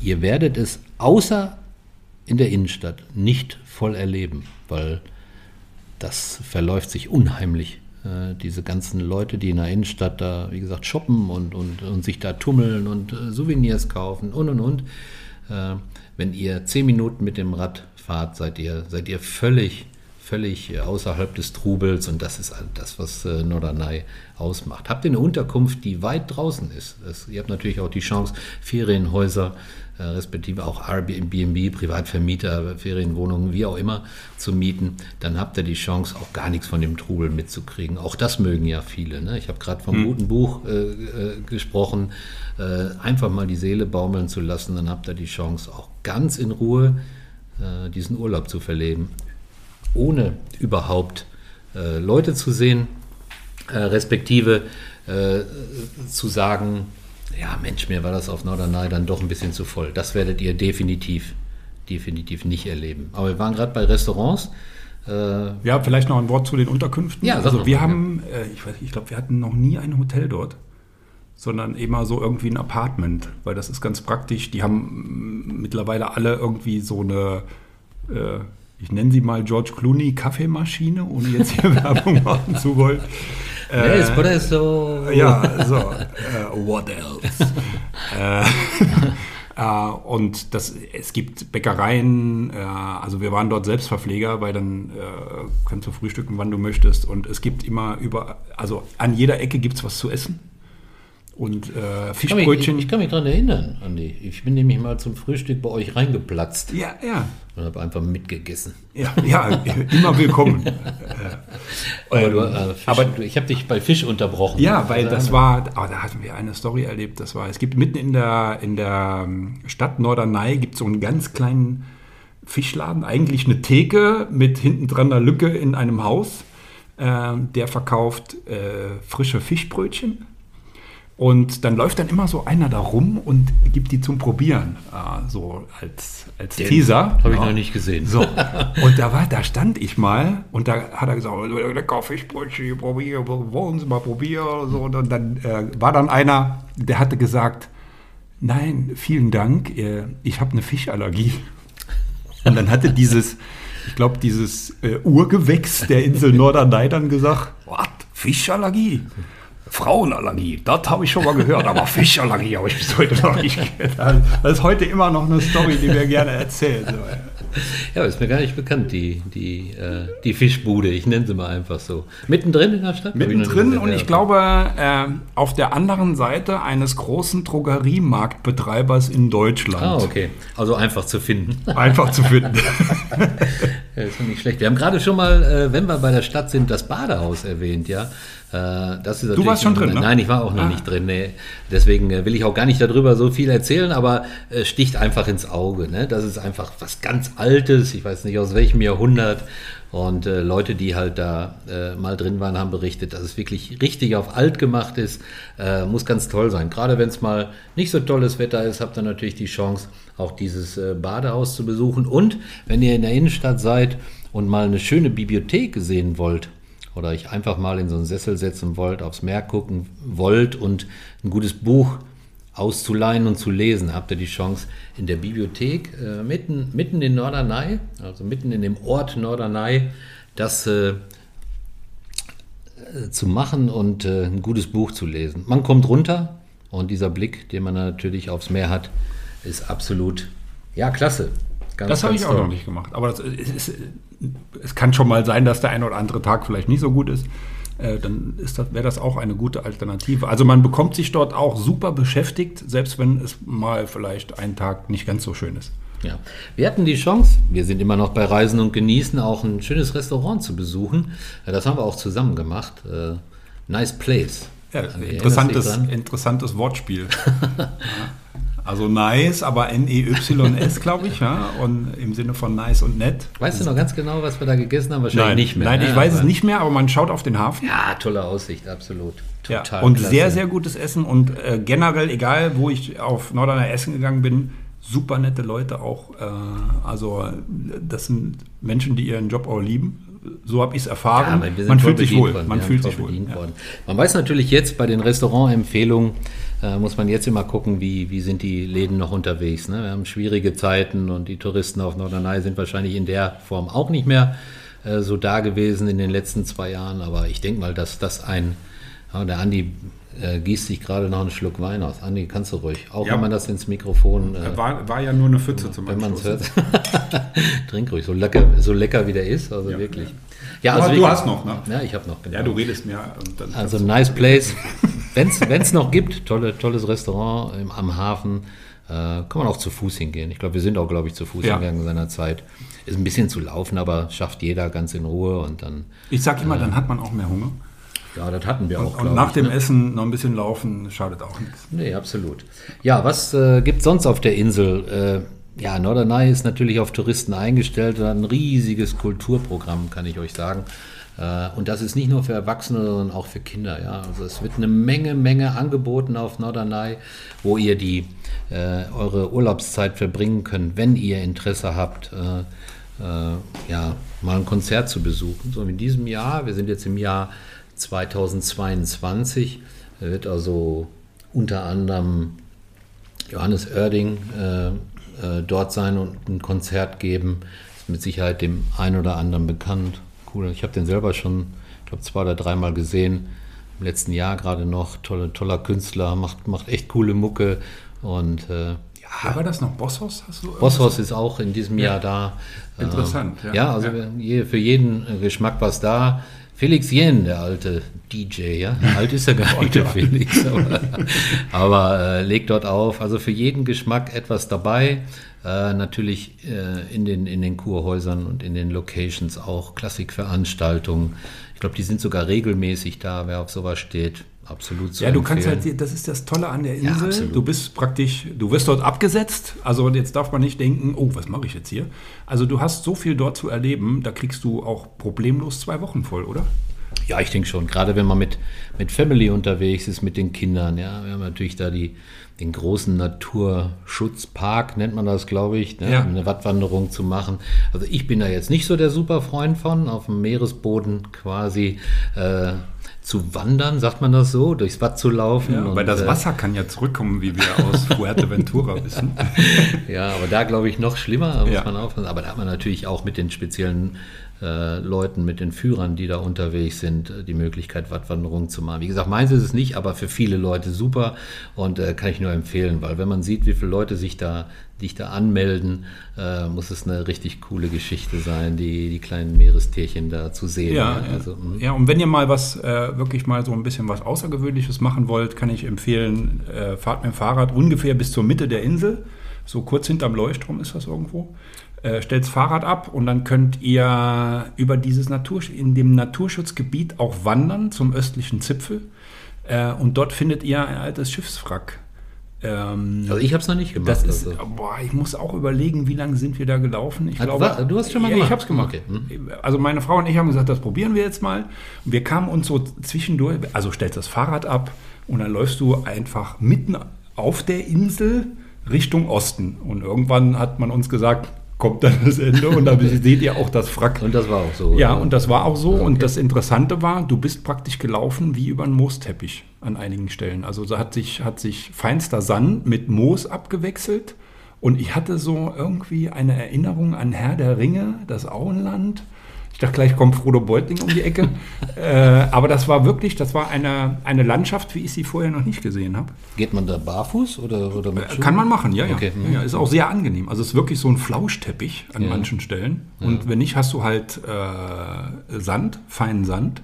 ihr werdet es außer in der Innenstadt nicht voll erleben, weil das verläuft sich unheimlich. Äh, diese ganzen Leute, die in der Innenstadt da, wie gesagt, shoppen und, und, und sich da tummeln und äh, Souvenirs kaufen und und und. Wenn ihr zehn Minuten mit dem Rad fahrt, seid ihr, seid ihr völlig, völlig äh, außerhalb des Trubels und das ist das, was äh, Norderney ausmacht. Habt ihr eine Unterkunft, die weit draußen ist? Es, ihr habt natürlich auch die Chance, Ferienhäuser äh, respektive auch Airbnb, Privatvermieter, Ferienwohnungen, wie auch immer, zu mieten, dann habt ihr die Chance, auch gar nichts von dem Trubel mitzukriegen. Auch das mögen ja viele. Ne? Ich habe gerade vom guten Buch äh, gesprochen, einfach mal die Seele baumeln zu lassen, dann habt ihr die Chance, auch ganz in Ruhe diesen Urlaub zu verleben, ohne überhaupt äh, Leute zu sehen, äh, respektive äh, zu sagen, ja Mensch, mir war das auf Norderney dann doch ein bisschen zu voll. Das werdet ihr definitiv, definitiv nicht erleben. Aber wir waren gerade bei Restaurants. Äh, Ja, vielleicht noch ein Wort zu den Unterkünften. Ja, also wir mal, haben, äh, ich, weiß- ich glaube, wir hatten noch nie ein Hotel dort, sondern immer so irgendwie ein Apartment, weil das ist ganz praktisch. Die haben mm, mittlerweile alle irgendwie so eine, äh, ich nenne sie mal George Clooney Kaffeemaschine, ohne jetzt hier Werbung machen zu wollen. äh, Espresso. Ja, so. Äh, what else? äh, äh, und das, es gibt Bäckereien, äh, also wir waren dort Selbstverpfleger, weil dann äh, kannst du frühstücken, wann du möchtest. Und es gibt immer über, also an jeder Ecke gibt es was zu essen. Und äh, Ich kann, mich, ich, Fischbrötchen. ich kann mich daran erinnern, Andi. Ich bin nämlich mal zum Frühstück bei euch reingeplatzt ja, ja. und habe einfach mitgegessen. Ja, ja, immer willkommen. Aber, du, äh, Fisch, aber- du, ich habe dich bei Fisch unterbrochen. Ja, weil das war, aber da hatten wir eine Story erlebt. Das war, es gibt mitten in der, in der ähm, Stadt Norderney gibt es so einen ganz kleinen Fischladen, eigentlich eine Theke mit hinten dran einer Lücke in einem Haus. Ähm, der verkauft äh, frische Fischbrötchen Und dann läuft dann immer so einer da rum und gibt die zum Probieren, äh, so als, als Den Teaser. Habe ich Ja. noch nicht gesehen. So, und da war, da stand ich mal und da hat er gesagt, lecker Fischbrötchen, probier, wollen Sie mal probieren. So, und dann äh, war dann einer, der hatte gesagt, nein, vielen Dank, äh, ich habe eine Fischallergie. Und dann hatte dieses, ich glaube, dieses äh, Urgewächs der Insel Norderney dann gesagt, was, Fischallergie? Frauenallergie, das habe ich schon mal gehört, aber Fischallergie habe ich bis heute noch nicht gehört. Das ist heute immer noch eine Story, die wir gerne erzählen. Ja, ist mir gar nicht bekannt, die, die, äh, die Fischbude. Ich nenne sie mal einfach so. Mittendrin in der Stadt? Ich Mittendrin gesehen. und ich glaube äh, auf der anderen Seite eines großen Drogeriemarktbetreibers in Deutschland. Ah, okay. Also einfach zu finden. Einfach zu finden. Ja, ist nicht schlecht. Wir haben gerade schon mal, äh, wenn wir bei der Stadt sind, das Badehaus erwähnt, ja. Äh, das ist natürlich- warst schon drin, ne? Nein, ich war auch noch Ah. nicht drin. Nee. Deswegen äh, will ich auch gar nicht darüber so viel erzählen, aber äh, sticht einfach ins Auge. Ne? Das ist einfach was ganz Altes. Ich weiß nicht aus welchem Jahrhundert. Und äh, Leute, die halt da äh, mal drin waren, haben berichtet, dass es wirklich richtig auf alt gemacht ist. Äh, muss ganz toll sein. Gerade wenn es mal nicht so tolles Wetter ist, habt ihr natürlich die Chance, auch dieses Badehaus zu besuchen. Und wenn ihr in der Innenstadt seid und mal eine schöne Bibliothek sehen wollt, oder euch einfach mal in so einen Sessel setzen wollt, aufs Meer gucken wollt und ein gutes Buch auszuleihen und zu lesen, habt ihr die Chance in der Bibliothek äh, mitten, mitten in Norderney, also mitten in dem Ort Norderney, das äh, äh, zu machen und äh, ein gutes Buch zu lesen. Man kommt runter und dieser Blick, den man natürlich aufs Meer hat, ist absolut, ja, klasse. Ganz, Das habe ich auch toll. noch nicht gemacht. Aber das ist, ist, es kann schon mal sein, dass der ein oder andere Tag vielleicht nicht so gut ist. Äh, dann ist das, wäre das auch eine gute Alternative. Also man bekommt sich dort auch super beschäftigt, selbst wenn es mal vielleicht einen Tag nicht ganz so schön ist. Ja. Wir hatten die Chance, wir sind immer noch bei Reisen und Genießen, auch ein schönes Restaurant zu besuchen. Ja, Das haben wir auch zusammen gemacht. Äh, nice Place. Ja, dich interessantes, interessantes Wortspiel. ja. Also nice, aber N-E-Y-S, glaube ich, ja. Und im Sinne von nice und nett. Weißt du noch ganz genau, was wir da gegessen haben? Wahrscheinlich Nein, nicht mehr. nein, ne? ich weiß es Aber- nicht mehr, aber man schaut auf den Hafen. Ja, tolle Aussicht, absolut. Ja, Total und klasse. sehr, sehr gutes Essen und äh, generell, egal wo ich auf Norderney essen gegangen bin, super nette Leute auch. Äh, also das sind Menschen, die ihren Job auch lieben. So habe ich es Ja, erfahren. sind man fühlt sich wohl. Man fühlt sich wohl. Ja. Man weiß natürlich jetzt bei den Restaurantempfehlungen, äh, muss man jetzt immer gucken, wie, wie sind die Läden noch unterwegs. Ne? Wir haben schwierige Zeiten und die Touristen auf Norderney sind wahrscheinlich in der Form auch nicht mehr äh, so da gewesen in den letzten zwei Jahren. Aber ich denke mal, dass das ein, ja, der Andi äh, gießt sich gerade noch einen Schluck Wein aus. Andi, kannst du ruhig, auch Ja. wenn man das ins Mikrofon äh, War, war ja nur eine Pfütze zum wenn man es hört. Trink ruhig, so lecker, so lecker wie der ist, also wirklich. Ja, Du hast- du hast noch, ne? Ja, ich habe noch, genau. Ja, du redest dann Also nice place. Wenn es noch gibt, tolle, tolles Restaurant im, am Hafen, äh, kann man auch zu Fuß hingehen. Ich glaube, wir sind auch, glaube ich, zu Fuß Ja. hingegangen in seiner Zeit. Ist ein bisschen zu laufen, aber schafft jeder ganz in Ruhe und dann, ich sag immer, dann hat man auch mehr Hunger. ja, das hatten wir auch, Und, glaube und nach ich. dem ne? Essen noch ein bisschen laufen, schadet auch nichts. Nee, absolut. Ja, was äh, gibt sonst auf der Insel? Äh, ja, Norderney ist natürlich auf Touristen eingestellt, hat ein riesiges Kulturprogramm, kann ich euch sagen. Äh, und das ist nicht nur für Erwachsene, sondern auch für Kinder. Ja, also es wird eine Menge, Menge angeboten auf Norderney, wo ihr die äh, eure Urlaubszeit verbringen könnt, wenn ihr Interesse habt. Äh, äh, ja, mal ein Konzert zu besuchen. So in diesem Jahr, wir sind jetzt im Jahr 2022, wird also unter anderem Johannes Oerding äh, dort sein und ein Konzert geben. Ist mit Sicherheit dem einen oder anderen bekannt. Cool, ich habe den selber schon, ich glaube, zwei oder dreimal gesehen. Im letzten Jahr gerade noch. Tolle, toller Künstler, macht, macht echt coole Mucke. Und äh, ja, War das noch Bosshaus? Bosshaus ist auch in diesem Jahr da. Interessant, Ähm, ja. Ja, also Ja. für jeden äh, Geschmack was da. Felix Jen, der alte DJ, ja. Alt ist er gar nicht, der Felix, aber, aber äh, legt dort auf. Also für jeden Geschmack etwas dabei. Äh, natürlich äh, in, den, in den Kurhäusern und in den Locations auch Klassikveranstaltungen. Ich glaube, die sind sogar regelmäßig da, wer auf sowas steht. Absolut zu Ja, du kannst empfehlen. halt, das ist das Tolle an der Ja, Insel. absolut. du bist praktisch, du wirst dort abgesetzt. Also jetzt darf man nicht denken, oh, was mache ich jetzt hier? Also du hast so viel dort zu erleben, da kriegst du auch problemlos zwei Wochen voll, oder? Ja, ich denke schon. Gerade wenn man mit, mit Family unterwegs ist, mit den Kindern. Ja, wir haben natürlich da die, den großen Naturschutzpark, nennt man das, glaube ich, ne? Ja. eine Wattwanderung zu machen. Also ich bin da jetzt nicht so der super Freund von, auf dem Meeresboden quasi äh, zu wandern, sagt man das so, durchs Watt zu laufen. Ja, weil das äh, Wasser kann ja zurückkommen, wie wir aus Fuerteventura wissen. Ja, aber da glaube ich noch schlimmer, muss Ja. man aufpassen. Aber da hat man natürlich auch mit den speziellen äh, Leuten, mit den Führern, die da unterwegs sind, äh, die Möglichkeit, Wattwanderungen zu machen. Wie gesagt, meins ist es nicht, aber für viele Leute super und äh, kann ich nur empfehlen, weil wenn man sieht, wie viele Leute sich da, sich da anmelden, äh, muss es eine richtig coole Geschichte sein, die, die kleinen Meerestierchen da zu sehen. Ja, also, mh. ja, und wenn ihr mal was, äh, wirklich mal so ein bisschen was Außergewöhnliches machen wollt, kann ich empfehlen, äh, fahrt mit dem Fahrrad ungefähr bis zur Mitte der Insel, so kurz hinterm Leuchtturm ist das irgendwo. Äh, stellt das Fahrrad ab und dann könnt ihr über dieses Natur in dem Naturschutzgebiet auch wandern zum östlichen Zipfel. Äh, und dort findet ihr ein altes Schiffswrack. Ähm, also ich habe es noch nicht gemacht. das ist, also. boah, ich muss auch überlegen, wie lange sind wir da gelaufen. Ich Hat- glaube, wa- du hast schon mal ja, gemacht? Ich habe es gemacht. Okay, hm. Also meine Frau und ich haben gesagt, das probieren wir jetzt mal. Und wir kamen uns so zwischendurch, also stellst das Fahrrad ab und dann läufst du einfach mitten auf der Insel Richtung Osten. Und irgendwann hat man uns gesagt, kommt dann das Ende und da seht ihr auch das Wrack. Und das war auch so. Ja, oder? und das war auch so. Okay. Und das Interessante war, du bist praktisch gelaufen wie über einen Moosteppich an einigen Stellen. Also da hat sich, hat sich feinster Sand mit Moos abgewechselt. Und ich hatte so irgendwie eine Erinnerung an Herr der Ringe, das Auenland. Ich dachte, gleich kommt Frodo Beutling um die Ecke. äh, aber das war wirklich, das war eine, eine Landschaft, wie ich sie vorher noch nicht gesehen habe. Geht man da barfuß oder, oder mit Schuhen? Äh, Kann man machen, ja, ja. Okay. ja, ja. Ist auch sehr angenehm. Also es ist wirklich so ein Flauschteppich an Ja. manchen Stellen. Und wenn nicht, hast du halt äh, Sand, feinen Sand.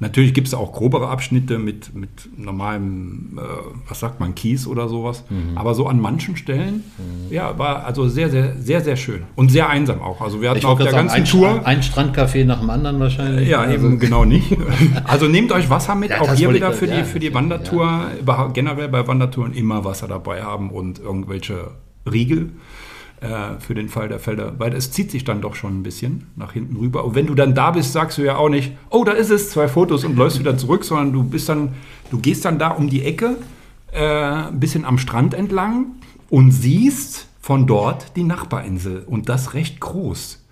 Natürlich gibt es auch grobere Abschnitte mit, mit normalem, äh, was sagt man, Kies oder sowas. Mhm. Aber so an manchen Stellen, ja, war also sehr, sehr, sehr, sehr schön. Und sehr einsam auch. Also wir hatten Ich auf der sagen, ganzen ein, Tour. Ein Strandcafé nach dem anderen wahrscheinlich. Ja, Also- eben genau nicht. Also nehmt euch Wasser mit, Ja, auch hier wieder für die, ja, für die ja, Wandertour, überhaupt generell bei Wandertouren immer Wasser dabei haben und irgendwelche Riegel äh, für den Fall der Fälle, weil es zieht sich dann doch schon ein bisschen nach hinten rüber. Und wenn du dann da bist, sagst du ja auch nicht, oh, da ist es, zwei Fotos und läufst wieder zurück, sondern du bist dann, du gehst dann da um die Ecke, äh, ein bisschen am Strand entlang und siehst von dort die Nachbarinsel und das recht groß.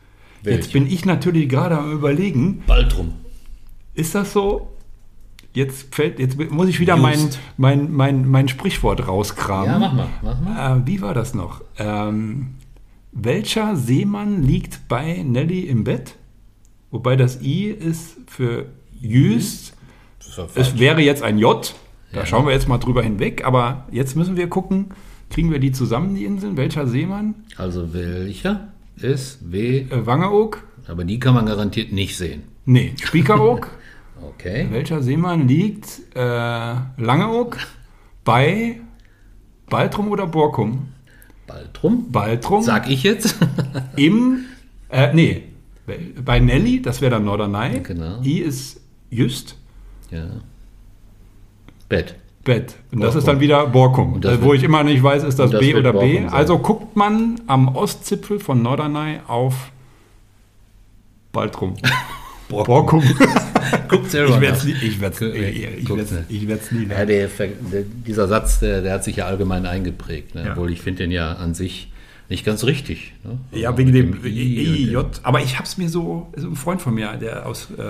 Welche? Jetzt bin ich natürlich gerade am überlegen, Baltrum. ist das so? Jetzt fällt, jetzt muss ich wieder mein, mein, mein, mein Sprichwort rauskramen. Ja, mach mal, mach mal. Äh, wie war das noch? Ähm, welcher Seemann liegt bei Nelly im Bett? Wobei das I ist für Jüst. Es wäre jetzt ein J. Da Ja. schauen wir jetzt mal drüber hinweg. Aber jetzt müssen wir gucken, kriegen wir die zusammen, die Inseln? Welcher Seemann? Also welcher ist W? Äh, Wangeoog? Aber die kann man garantiert nicht sehen. Nee, Spiekeroog. Okay. Welcher Seemann liegt äh, Langeoog bei Baltrum oder Borkum? Baltrum. Baltrum Sag ich jetzt. im, äh, nee, bei Nelly, das wäre dann Norderney. Genau. I ist Just, ja. Bett. Bett. Und das Borkum. ist dann wieder Borkum. Das Äh, wo wird- ich immer nicht weiß, ist das, das B oder B. Borkum sein. Also guckt man am Ostzipfel von Norderney auf Baltrum. Borkum. Guckt selber Ich werde es nie, ich werd's, ich, ich werd's, ich werd's nie Ja, der, dieser Satz, der, der hat sich ja allgemein eingeprägt. Ne? Ja. Obwohl ich finde den ja an sich nicht ganz richtig. Ne? Ja, Also wegen mit dem I und IJ. Aber ich habe es mir so, so ein Freund von mir, der aus, äh,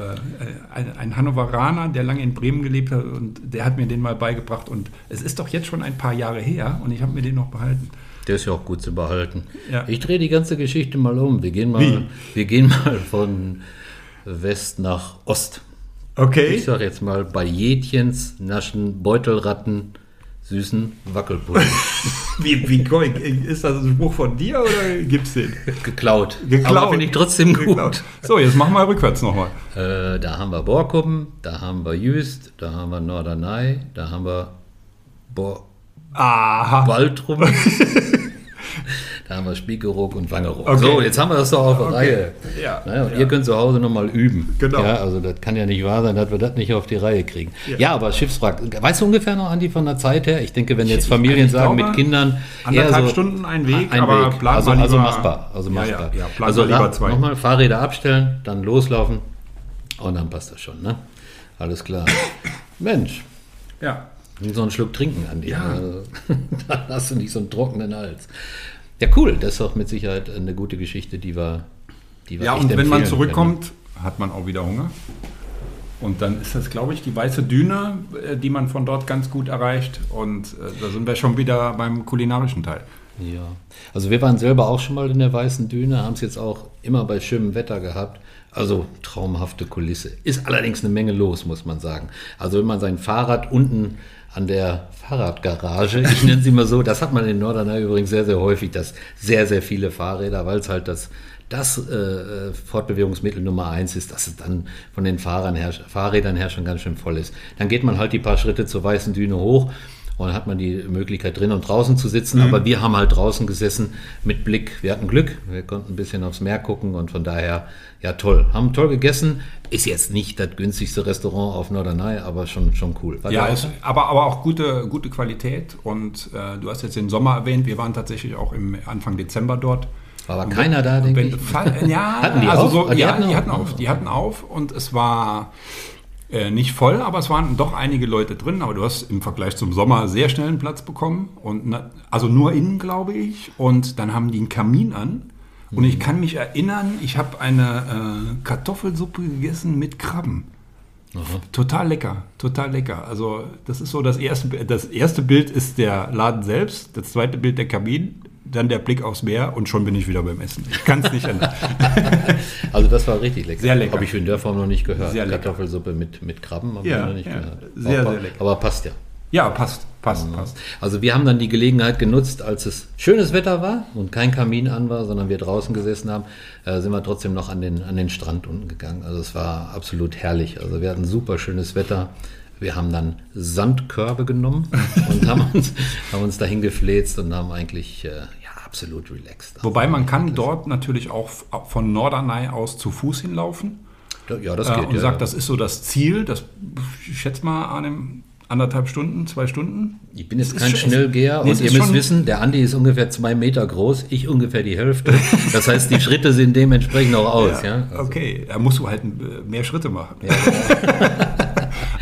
ein, ein Hannoveraner, der lange in Bremen gelebt hat und der hat mir den mal beigebracht und es ist doch jetzt schon ein paar Jahre her und ich habe mir den noch behalten. Der ist ja auch gut zu behalten. Ja. Ich drehe die ganze Geschichte mal um. Wir gehen mal, Wie? wir gehen mal von West nach Ost. Okay. Ich sage jetzt mal, bei Jätchens naschen Beutelratten süßen Wackelpudding. Wie, wie ist das ein Spruch von dir oder gibt's den? Geklaut. Geklaut. Aber finde ich trotzdem gut. Geklaut. So, jetzt machen wir rückwärts nochmal. Äh, da haben wir Borkum, da haben wir Jüst, da haben wir Norderney, da haben wir Bo Aha. Baltrum. da haben wir Spiekeroog und Wangeroog. Okay. So, jetzt haben wir das doch auf der Okay. Reihe. Ja, Naja, und ja. ihr könnt zu Hause nochmal üben. Genau. Ja, also das kann ja nicht wahr sein, dass wir das nicht auf die Reihe kriegen. Ja, aber Schiffswrack. Weißt du ungefähr noch, Andi, von der Zeit her? Ich denke, wenn jetzt Ich- Familien ich sagen, glaube, mit Kindern. anderthalb eher Stunden ein Weg, ein aber Weg. plan also, mal also lieber- machbar. Also Ja, machbar. ja, ja, also lieber zwei. Nochmal Fahrräder abstellen, dann loslaufen und dann passt das schon. Ne? Alles klar. Mensch, Ja. so einen Schluck trinken, Andi. Ja. Also, Dann hast du nicht so einen trockenen Hals. Ja, cool. Das ist doch mit Sicherheit eine gute Geschichte, die wir, die wir Ja, und wenn man zurückkommt, hat man auch wieder Hunger. Und dann ist das, glaube ich, die weiße Düne, äh, die man von dort ganz gut erreicht. Und äh, da sind wir schon wieder beim kulinarischen Teil. Ja. Also wir waren selber auch schon mal in der Weißen Düne, haben es jetzt auch immer bei schönem Wetter gehabt. Also traumhafte Kulisse. Ist allerdings eine Menge los, muss man sagen. Also wenn man sein Fahrrad unten an der Fahrradgarage, ich nenne sie mal so, das hat man in Norderney übrigens sehr, sehr häufig, dass sehr, sehr viele Fahrräder, weil es halt das, das äh, Fortbewegungsmittel Nummer eins ist, dass es dann von den Fahrern her, Fahrrädern her schon ganz schön voll ist. Dann geht man halt die paar Schritte zur Weißen Düne hoch und dann hat man die Möglichkeit drin und draußen zu sitzen. Aber wir haben halt draußen gesessen mit Blick. Wir hatten Glück, wir konnten ein bisschen aufs Meer gucken und von daher, ja toll. Haben toll gegessen. Ist jetzt nicht das günstigste Restaurant auf Norderney, aber schon, schon cool. War Ja, ist, aber, aber auch gute, gute Qualität. Und äh, du hast jetzt den Sommer erwähnt. Wir waren tatsächlich auch im Anfang Dezember dort. War aber keiner da, denke Wenn, ich. Ja, Hatten die also auf? So, Ah, die ja, hatten die hatten auf. Die hatten auf und es war äh, nicht voll, aber es waren doch einige Leute drin. Aber du hast im Vergleich zum Sommer sehr schnell einen Platz bekommen. Und na, also nur innen, glaube ich. Und dann haben die einen Kamin an. Und Mhm. ich kann mich erinnern, ich habe eine äh, Kartoffelsuppe gegessen mit Krabben. Total lecker, total lecker. Also das ist so das erste, das erste Bild ist der Laden selbst, das zweite Bild der Kamin, dann der Blick aufs Meer und schon bin ich wieder beim Essen. Ich kann es nicht ändern. Also das war richtig lecker. Sehr lecker. Habe ich in der Form noch nicht gehört. Sehr lecker. Kartoffelsuppe mit, mit Krabben habe Ja, ich noch nicht ja. gehört. Sehr, aber, sehr lecker. Aber passt ja. Ja, passt, passt, passt. Also wir haben dann die Gelegenheit genutzt, als es schönes Wetter war und kein Kamin an war, sondern wir draußen gesessen haben, äh, sind wir trotzdem noch an den, an den Strand unten gegangen. Also es war absolut herrlich. Also wir hatten super schönes Wetter. Wir haben dann Sandkörbe genommen und haben uns, haben uns dahin gefläzt und haben eigentlich äh, ja, absolut relaxed. Wobei man kann dort natürlich auch von Norderney aus zu Fuß hinlaufen. Ja, das äh, geht. und ja, sagt, ja. das ist so das Ziel. Das, ich schätze mal an einem anderthalb Stunden, zwei Stunden. Ich bin jetzt kein Schnellgeher nee, und ihr müsst wissen, der Andi ist ungefähr zwei Meter groß, ich ungefähr die Hälfte. Das heißt, die Schritte sehen dementsprechend auch aus. Ja, Also, Okay, da musst du halt äh, mehr Schritte machen.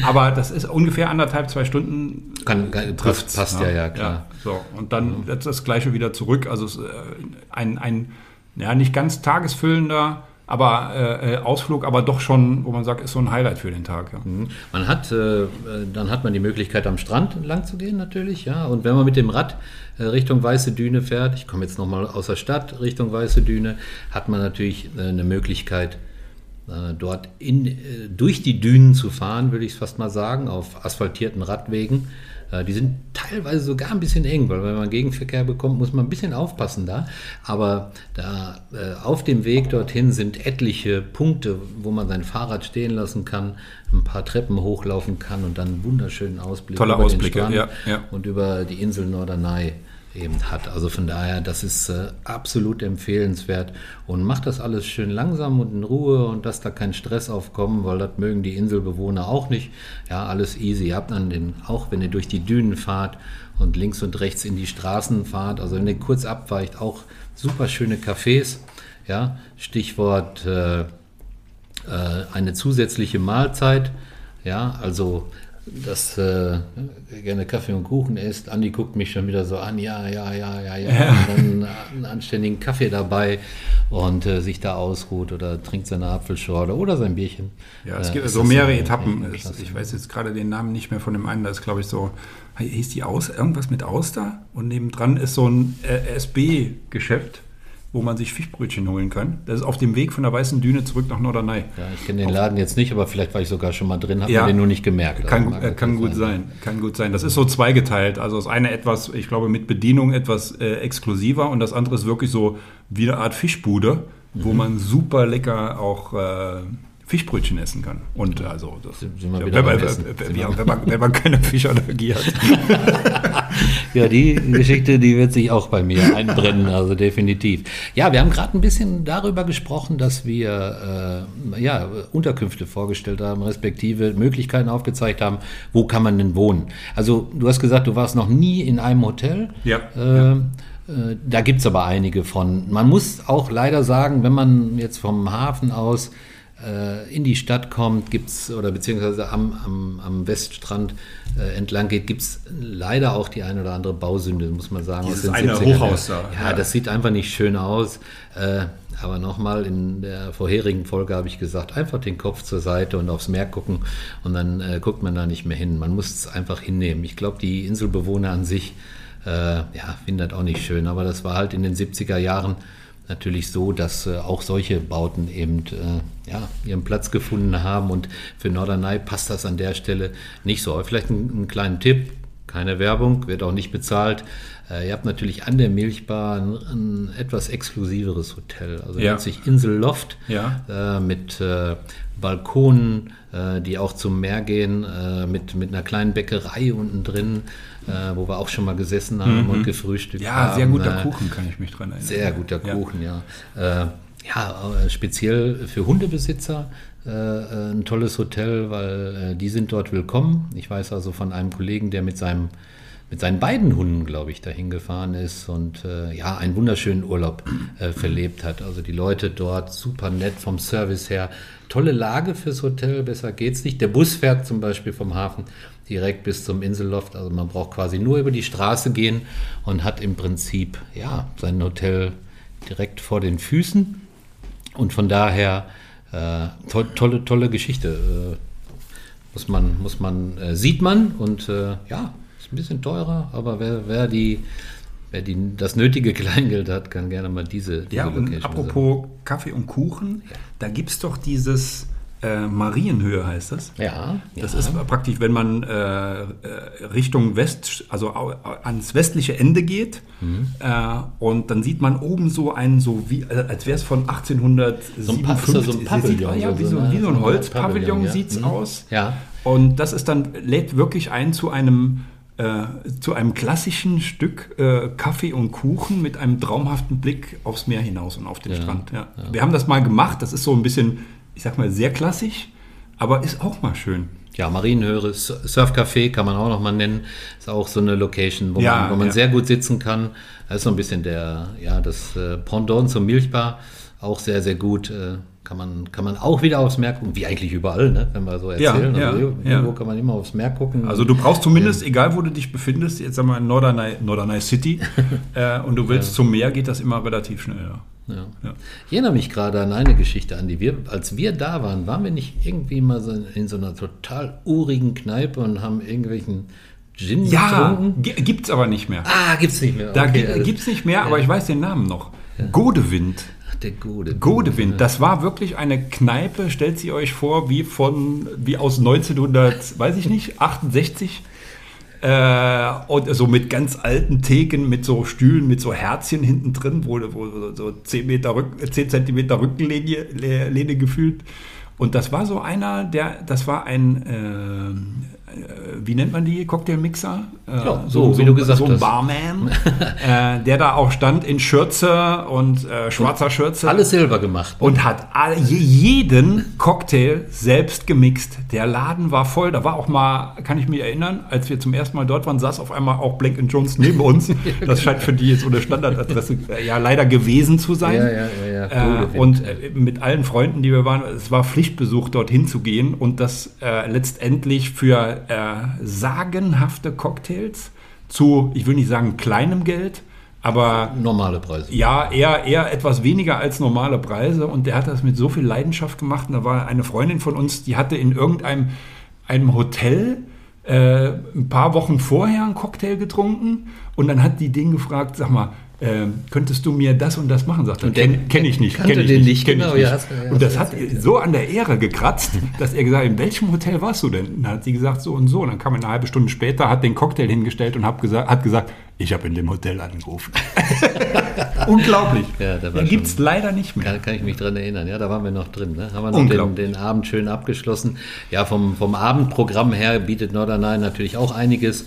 Aber das ist ungefähr anderthalb, zwei Stunden. Kann, kann, passt, trifft's, passt ja, ja, klar. so, und dann jetzt das gleiche wieder zurück. Also es ist, äh, ein, ein ja, nicht ganz tagesfüllender, aber äh, äh, Ausflug, aber doch schon, wo man sagt, ist so ein Highlight für den Tag. Ja. Man hat, äh, dann hat man die Möglichkeit, am Strand entlang zu gehen natürlich, ja. Und wenn man mit dem Rad äh, Richtung Weiße Düne fährt, ich komme jetzt nochmal aus der Stadt Richtung Weiße Düne, hat man natürlich äh, eine Möglichkeit, dort in, äh, durch die Dünen zu fahren, würde ich es fast mal sagen, auf asphaltierten Radwegen. Äh, Die sind teilweise sogar ein bisschen eng, weil wenn man Gegenverkehr bekommt, muss man ein bisschen aufpassen da. Aber da äh, auf dem Weg dorthin sind etliche Punkte, wo man sein Fahrrad stehen lassen kann, ein paar Treppen hochlaufen kann und dann einen wunderschönen Ausblick Tolle über Ausblicke, den Strand ja, ja. und über die Insel Norderney eben hat. Also von daher, das ist äh, absolut empfehlenswert und macht das alles schön langsam und in Ruhe und dass da kein Stress aufkommt, weil das mögen die Inselbewohner auch nicht. Ja, alles easy. Ihr habt dann den, auch wenn ihr durch die Dünen fahrt und links und rechts in die Straßen fahrt, also wenn ihr kurz abweicht, auch super schöne Cafés. Ja, Stichwort äh, äh, eine zusätzliche Mahlzeit. Ja, also dass äh, gerne Kaffee und Kuchen isst. Andi guckt mich schon wieder so an, ja, ja, ja, ja, ja. Und dann einen anständigen Kaffee dabei und äh, sich da ausruht oder trinkt seine Apfelschorle oder sein Bierchen. Ja, es Äh, gibt so mehrere Etappen. Ich weiß jetzt gerade den Namen nicht mehr von dem einen. Da ist, glaube ich, so, hieß die Aus, irgendwas mit Auster? Und nebendran ist so ein äh, SB-Geschäft, wo man sich Fischbrötchen holen kann. Das ist auf dem Weg von der Weißen Düne zurück nach Norderney. Ja, ich kenne den Laden jetzt nicht, aber vielleicht war ich sogar schon mal drin, habe Ja. den nur nicht gemerkt. Kann, Also äh, kann natürlich gut sein, kann gut sein. Das ist so zweigeteilt. Also das eine etwas, ich glaube, mit Bedienung etwas äh, exklusiver und das andere ist wirklich so wie eine Art Fischbude, Mhm. wo man super lecker auch äh, Fischbrötchen essen kann. Und also das, ja, wenn, man, ja, wenn, man, wenn man keine Fischallergie hat. Ja, die Geschichte, die wird sich auch bei mir einbrennen, also definitiv. Ja, wir haben gerade ein bisschen darüber gesprochen, dass wir äh, ja, Unterkünfte vorgestellt haben, respektive Möglichkeiten aufgezeigt haben, wo kann man denn wohnen. Also du hast gesagt, du warst noch nie in einem Hotel. Ja, Äh, äh, Da gibt es aber einige von. Man muss auch leider sagen, wenn man jetzt vom Hafen aus in die Stadt kommt, gibt's oder beziehungsweise am, am, am Weststrand äh, entlang geht, gibt es leider auch die eine oder andere Bausünde, muss man sagen. Dieses eine Hochhaus da. Ja, ja, das sieht einfach nicht schön aus. Äh, aber nochmal, in der vorherigen Folge habe ich gesagt, einfach den Kopf zur Seite und aufs Meer gucken und dann äh, guckt man da nicht mehr hin. Man muss es einfach hinnehmen. Ich glaube, die Inselbewohner an sich, äh, ja, finden das auch nicht schön. Aber das war halt in den 70er Jahren natürlich so, dass äh, auch solche Bauten eben äh, ja, ihren Platz gefunden haben. Und für Norderney passt das an der Stelle nicht so. Aber vielleicht einen, kleinen Tipp, keine Werbung, wird auch nicht bezahlt. Äh, ihr habt natürlich an der Milchbar ein, ein etwas exklusiveres Hotel. Also ja. nennt sich Insel Loft ja. äh, mit äh, Balkonen, äh, die auch zum Meer gehen, äh, mit, mit einer kleinen Bäckerei unten drin äh, wo wir auch schon mal gesessen haben mhm. und gefrühstückt ja, haben. Ja, sehr guter äh, Kuchen, kann ich mich dran erinnern. Sehr guter Kuchen, ja. Ja, äh, ja äh, speziell für Hundebesitzer ein tolles Hotel, weil die sind dort willkommen. Ich weiß also von einem Kollegen, der mit seinem mit seinen beiden Hunden, glaube ich, dahin gefahren ist und äh, ja, einen wunderschönen Urlaub äh, verlebt hat. Also die Leute dort super nett vom Service her. Tolle Lage fürs Hotel, besser geht's nicht. Der Bus fährt zum Beispiel vom Hafen direkt bis zum Inselloft. Also man braucht quasi nur über die Straße gehen und hat im Prinzip ja, sein Hotel direkt vor den Füßen. Und von daher äh, to tolle, tolle Geschichte. Äh, muss man, muss man, äh, sieht man und äh, ja, ein bisschen teurer, aber wer, wer die Wer die, das nötige Kleingeld hat, kann gerne mal diese, diese Ja, und apropos sagen. Kaffee und Kuchen, ja. da gibt es doch dieses, äh, Marienhöhe heißt das. Ja. Das ja. ist praktisch, wenn man äh, äh Richtung West, also ans westliche Ende geht mhm. äh, und dann sieht man oben so einen, so wie, äh, als wäre es von 1857. So ein, so ein Pavillon. Ja, wie, so, wie so ein Holzpavillon ja. sieht es mhm. aus. Ja. Und das ist dann, lädt wirklich ein zu einem zu einem klassischen Stück äh, Kaffee und Kuchen mit einem traumhaften Blick aufs Meer hinaus und auf den ja, Strand. Ja. Ja. Wir haben das mal gemacht. Das ist so ein bisschen ich sag mal, sehr klassisch, aber ist auch mal schön. Ja, Marienhöhe, Surfcafé kann man auch noch mal nennen. Ist auch so eine Location, wo man, wo man sehr gut sitzen kann. Das ist so ein bisschen der, ja, das äh, Pendant zur Milchbar. Auch sehr, sehr gut. Äh, kann man, kann man auch wieder aufs Meer gucken, wie eigentlich überall, ne? wenn wir so erzählen. Ja, also ja, irgendwo kann man immer aufs Meer gucken. Also du brauchst zumindest, egal wo du dich befindest, jetzt sagen wir in Norderney, Norderney City, äh, und du willst zum Meer, geht das immer relativ schnell. Ja. Ja. Ich erinnere mich gerade an eine Geschichte, an die wir, als wir da waren, waren wir nicht irgendwie mal so in so einer total urigen Kneipe und haben irgendwelchen Gin ja, getrunken? Ja, gibt es aber nicht mehr. Ah, gibt es nicht mehr. Okay. Da gibt es nicht mehr, aber ich weiß den Namen noch. Godewind. Ach, der Godewind. Godewind. Das war wirklich eine Kneipe, stellt sie euch vor, wie von, wie aus 1900, weiß ich nicht, 68. Äh, und so mit ganz alten Theken, mit so Stühlen, mit so Herzchen hinten drin, wo, wo so 10, Meter Rück, 10 Zentimeter Rückenlehne Lehne gefühlt. Und das war so einer, der, das war ein, äh, wie nennt man die Cocktailmixer? Äh, ja, so, so, wie du gesagt so ein hast. Barman, äh, der da auch stand in Schürze und äh, schwarzer und Schürze. Alles selber gemacht. Ne? Und hat alle, jeden Cocktail selbst gemixt. Der Laden war voll. Da war auch mal, kann ich mich erinnern, als wir zum ersten Mal dort waren, saß auf einmal auch Blank Jones neben uns. Das scheint für die jetzt so eine Standardadresse äh, ja leider gewesen zu sein. Ja, ja, ja. Äh, und mit allen Freunden, die wir waren, es war Pflichtbesuch, dorthin zu gehen und das letztendlich für äh, sagenhafte Cocktails zu, ich will nicht sagen kleinem Geld, aber normale Preise. Ja, eher, eher etwas weniger als normale Preise. Und der hat das mit so viel Leidenschaft gemacht. Und da war eine Freundin von uns, die hatte in irgendeinem einem Hotel äh, ein paar Wochen vorher einen Cocktail getrunken. Und dann hat die den gefragt, sag mal, äh, könntest du mir das und das machen? Sagt er, kenne kenn ich nicht. Kenn ich den nicht, kenn genau, ich nicht. Ja, und das hat so an der Ehre gekratzt, dass er gesagt hat, in welchem Hotel warst du denn? Und dann hat sie gesagt, so und so. Und dann kam er eine halbe Stunde später, hat den Cocktail hingestellt und hat gesagt, hat gesagt ich habe in dem Hotel angerufen. Unglaublich. Ja, da gibt es leider nicht mehr. Kann, kann, ich mich dran erinnern. Ja, da waren wir noch drin. Ne? Haben wir noch den, den, Abend schön abgeschlossen. Ja, vom, vom Abendprogramm her bietet Norderney natürlich auch einiges.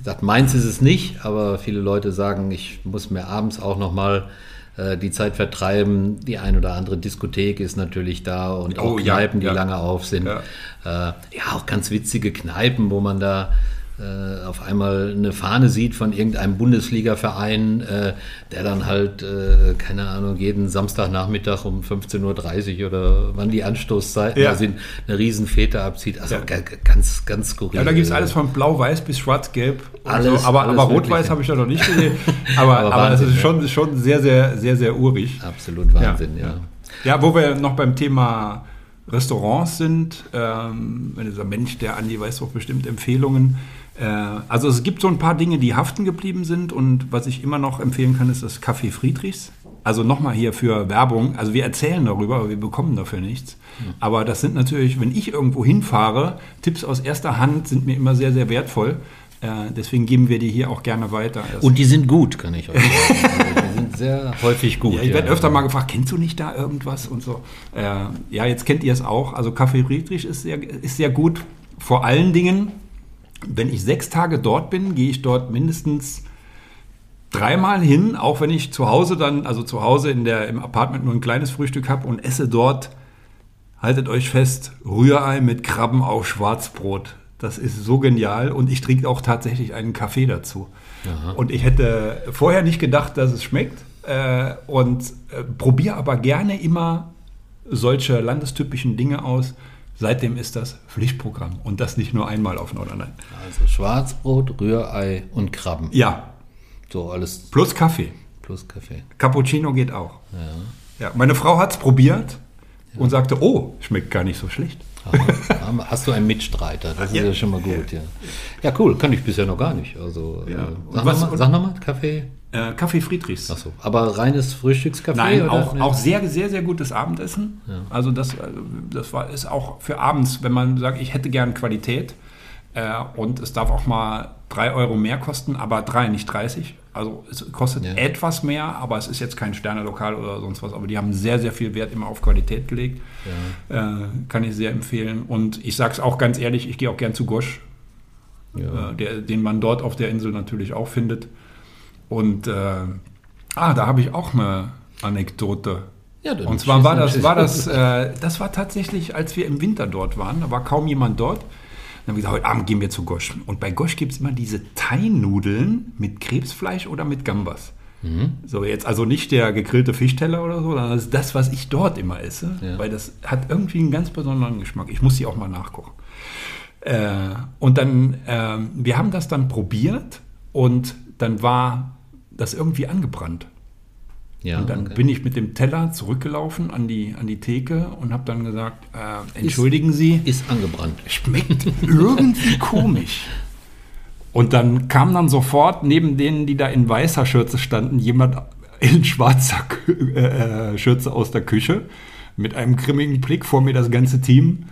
Ich sage, meins ist es nicht, aber viele Leute sagen, ich muss mir abends auch noch mal äh, die Zeit vertreiben. Die ein oder andere Diskothek ist natürlich da und auch oh, Kneipen, ja, die ja. lange auf sind. Ja. Äh, ja. auch ganz witzige Kneipen, wo man da äh, auf einmal eine Fahne sieht von irgendeinem Bundesliga-Verein, äh, der dann halt, äh, keine Ahnung, jeden Samstagnachmittag um 15.30 Uhr oder wann die Anstoßzeiten Ja. sind, eine Riesenfete abzieht. Also Ja. ga- ganz, ganz skurril. Ja, da gibt es alles von blau-weiß bis schwarz-gelb. Alles- so. Aber, alles aber rot-weiß habe ich da noch nicht gesehen. Aber, Aber aber, es Wahnsinn, ist ja. schon, schon sehr, sehr, sehr, sehr urig. Absolut Wahnsinn, ja. Ja, wo wir noch beim Thema Restaurants sind, ähm, wenn dieser Mensch, der Andi weiß doch bestimmt Empfehlungen. Äh, also es gibt so ein paar Dinge, die haften geblieben sind und was ich immer noch empfehlen kann, ist das Café Friedrichs. Also nochmal hier für Werbung. Also wir erzählen darüber, aber wir bekommen dafür nichts. Aber das sind natürlich, wenn ich irgendwo hinfahre, Tipps aus erster Hand sind mir immer sehr, sehr wertvoll. Äh, deswegen geben wir die hier auch gerne weiter. Das Und die sind gut, kann ich euch sagen. Also die sind sehr häufig gut. Ja, ich werde öfter mal gefragt, kennst du nicht da irgendwas und so. Äh, ja, jetzt kennt ihr es auch. Also Café Friedrich ist sehr, ist sehr gut. Vor allen Dingen, wenn ich sechs Tage dort bin, gehe ich dort mindestens dreimal hin, auch wenn ich zu Hause dann, also zu Hause in der, im Apartment nur ein kleines Frühstück habe und esse dort, haltet euch fest, Rührei mit Krabben auf Schwarzbrot. Das ist so genial und ich trinke auch tatsächlich einen Kaffee dazu. Und ich hätte vorher nicht gedacht, dass es schmeckt äh, und äh, probiere aber gerne immer solche landestypischen Dinge aus. Seitdem ist das Pflichtprogramm und das nicht nur einmal auf Nordrhein. Also Schwarzbrot, Rührei und Krabben. Ja, So alles plus Kaffee. plus Kaffee. Cappuccino geht auch. Ja. meine Frau hat es probiert und sagte, oh, schmeckt gar nicht so schlecht. Hast du einen Mitstreiter? Das ist Ja. ja schon mal gut, ja. Ja, cool, kann ich bisher noch gar nicht. Also, Ja. äh, sag nochmal, noch Kaffee. Äh, Kaffee Friedrichs. Achso, aber reines Frühstückskaffee? Nein, oder? auch, Nee. auch sehr, sehr, sehr gutes Abendessen. Also das, äh, das war, ist auch für abends, wenn man sagt, ich hätte gern Qualität äh, und es darf auch mal drei Euro mehr kosten, aber drei, nicht 30. Also es kostet Ja. etwas mehr, aber es ist jetzt kein Sternelokal oder sonst was. Aber die haben sehr, sehr viel Wert immer auf Qualität gelegt. Äh, kann ich sehr empfehlen. Und ich sage es auch ganz ehrlich, ich gehe auch gern zu Gosch, Ja. äh, der, den man dort auf der Insel natürlich auch findet. Und äh, ah, da habe ich auch eine Anekdote. Ja, Und zwar war das, war das, äh, das war tatsächlich, als wir im Winter dort waren, da war kaum jemand dort. Dann haben wir gesagt, heute Abend gehen wir zu Gosch. Und bei Gosch gibt es immer diese Thai-Nudeln mit Krebsfleisch oder mit Gambas. Mhm. So, jetzt also nicht der gegrillte Fischteller oder so, sondern das ist das, was ich dort immer esse, Ja. weil das hat irgendwie einen ganz besonderen Geschmack. Ich muss sie auch mal nachkochen. Äh, und dann, ähm, wir haben das dann probiert und dann war das irgendwie angebrannt. Ja, und dann okay. bin ich mit dem Teller zurückgelaufen an die, an die Theke und habe dann gesagt, äh, entschuldigen Sie, Ist angebrannt. schmeckt irgendwie komisch. Und dann kam dann sofort neben denen, die da in weißer Schürze standen, jemand in schwarzer Kü- äh, äh, Schürze aus der Küche mit einem grimmigen Blick vor mir das ganze Team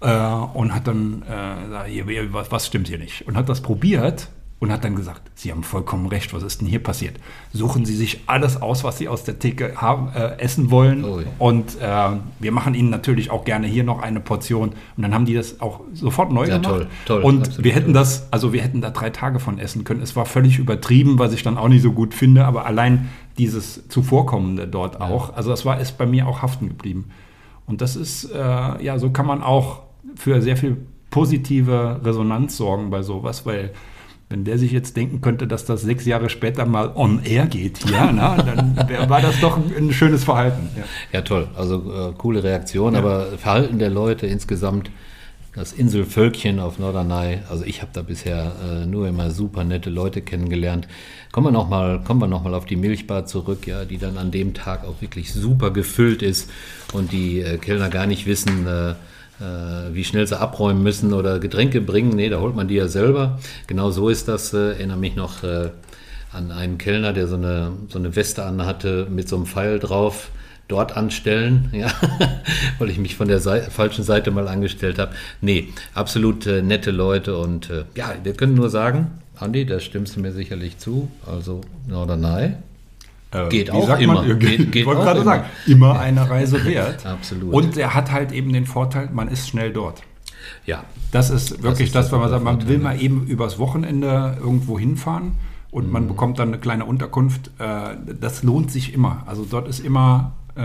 äh, und hat dann äh, gesagt, was, was stimmt hier nicht? Und hat das probiert und hat dann gesagt, Sie haben vollkommen recht, was ist denn hier passiert? Suchen Sie sich alles aus, was Sie aus der Theke haben, äh, essen wollen Ui. und äh, wir machen Ihnen natürlich auch gerne hier noch eine Portion und dann haben die das auch sofort neu Ja, gemacht toll, toll, und wir hätten toll. das, also wir hätten da drei Tage von essen können. Es war völlig übertrieben, was ich dann auch nicht so gut finde, aber allein dieses Zuvorkommende dort auch, also das war ist bei mir auch haften geblieben. Und das ist, äh, ja, so kann man auch für sehr viel positive Resonanz sorgen bei sowas, weil wenn der sich jetzt denken könnte, dass das sechs Jahre später mal on air geht hier, na, dann war das doch ein, schönes Verhalten. Ja. Ja, toll. Also äh, coole Reaktion, aber Verhalten der Leute insgesamt, das Inselvölkchen auf Norderney, also ich habe da bisher äh, nur immer super nette Leute kennengelernt. Kommen wir nochmal noch mal auf die Milchbar zurück, ja, die dann an dem Tag auch wirklich super gefüllt ist und die äh, Kellner gar nicht wissen, äh, wie schnell sie abräumen müssen oder Getränke bringen. Nee, da holt man die ja selber. Genau so ist das. Äh, erinnere mich noch äh, an einen Kellner, der so eine, so eine Weste anhatte mit so einem Pfeil drauf. Dort anstellen, ja, weil ich mich von der Sei falschen Seite mal angestellt habe. Nee, absolut äh, nette Leute und äh, ja, wir können nur sagen, Andi, da stimmst du mir sicherlich zu. Also Norderney, Äh, Geht auch immer. Man, Geht- geht, wollte gerade sagen, immer eine Reise wert. Absolut. Und er hat halt eben den Vorteil, man ist schnell dort. ja, Das ist wirklich ist das, wenn man sagt, man will mal eben übers Wochenende irgendwo hinfahren und Mhm. man bekommt dann eine kleine Unterkunft. Äh, Das lohnt sich immer. Also dort ist immer äh,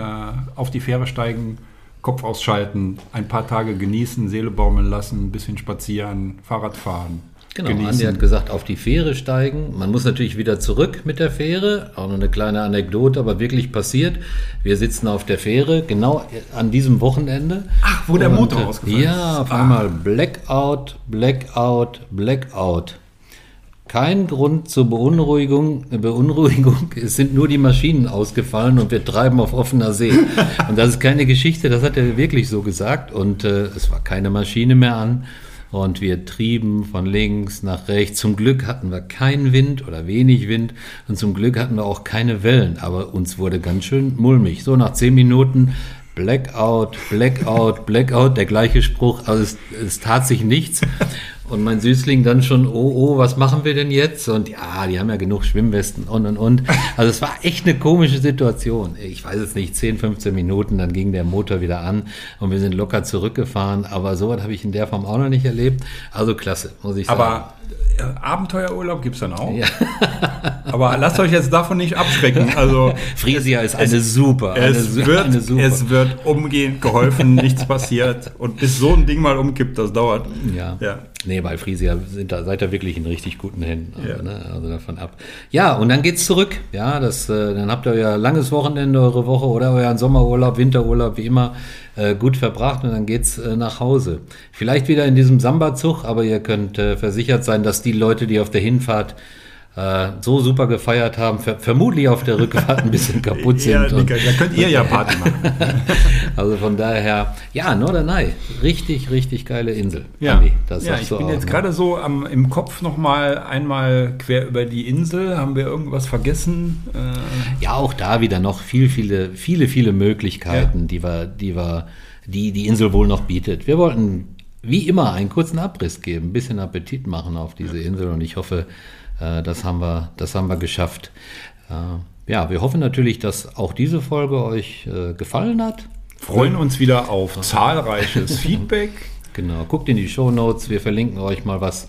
auf die Fähre steigen, Kopf ausschalten, ein paar Tage genießen, Seele baumeln lassen, ein bisschen spazieren, Fahrrad fahren. Genau, genießen. Andi hat gesagt, auf die Fähre steigen. Man muss natürlich wieder zurück mit der Fähre. Auch noch eine kleine Anekdote, aber wirklich passiert. Wir sitzen auf der Fähre, genau an diesem Wochenende. Ach, wo der Motor äh, ausgefallen Ja, ist. auf Ah. einmal Blackout, Blackout, Blackout. Kein Grund zur Beunruhigung, Beunruhigung. Es sind nur die Maschinen ausgefallen und wir treiben auf offener See. Und das ist keine Geschichte, das hat er wirklich so gesagt. Und äh, es war keine Maschine mehr an. Und wir trieben von links nach rechts. Zum Glück hatten wir keinen Wind oder wenig Wind. Und zum Glück hatten wir auch keine Wellen. Aber uns wurde ganz schön mulmig. So nach zehn Minuten Blackout, Blackout, Blackout, der gleiche Spruch. Also es, es tat sich nichts. Und mein Süßling dann schon, oh, oh, was machen wir denn jetzt? Und ja, die haben ja genug Schwimmwesten und und und. Also es war echt eine komische Situation. Ich weiß es nicht, 10, 15 Minuten, dann ging der Motor wieder an und wir sind locker zurückgefahren. Aber sowas habe ich in der Form auch noch nicht erlebt. Also klasse, muss ich sagen. Aber äh, Abenteuerurlaub gibt es dann auch. Ja. Aber lasst euch jetzt davon nicht abschrecken. Also Frisia ist eine super, eine, es, su- wird, eine super. es wird umgehend geholfen, nichts passiert. Und bis so ein Ding mal umkippt, das dauert. Ja. Ja. Nee, bei Frisia sind da, seid ihr wirklich in richtig guten Händen. Also, Ja. ne, also davon ab. Ja, und dann geht's zurück. Ja, das, äh, dann habt ihr euer langes Wochenende, eure Woche oder euren Sommerurlaub, Winterurlaub, wie immer, äh, gut verbracht und dann geht's äh, nach Hause. Vielleicht wieder in diesem Samba-Zug, aber ihr könnt äh, versichert sein, dass die Leute, die auf der Hinfahrt äh, so super gefeiert haben, ver vermutlich auf der Rückfahrt ein bisschen kaputt sind. Ja, und- da könnt ihr ja Party machen. also von daher, ja, Norderney, richtig, richtig geile Insel. Ja, Andi, das ja ich bin auch, jetzt ne? gerade so am, im Kopf nochmal einmal quer über die Insel. Haben wir irgendwas vergessen? Äh, Ja, auch da wieder noch viel, viele, viele, viele Möglichkeiten, die wir, die wir, die die Insel wohl noch bietet. Wir wollten wie immer einen kurzen Abriss geben, ein bisschen Appetit machen auf diese Insel und ich hoffe, das haben wir, das haben wir geschafft. Äh, ja, wir hoffen natürlich, dass auch diese Folge euch äh, gefallen hat. freuen uns wieder auf zahlreiches Feedback. Genau, guckt in die Show Notes, wir verlinken euch mal was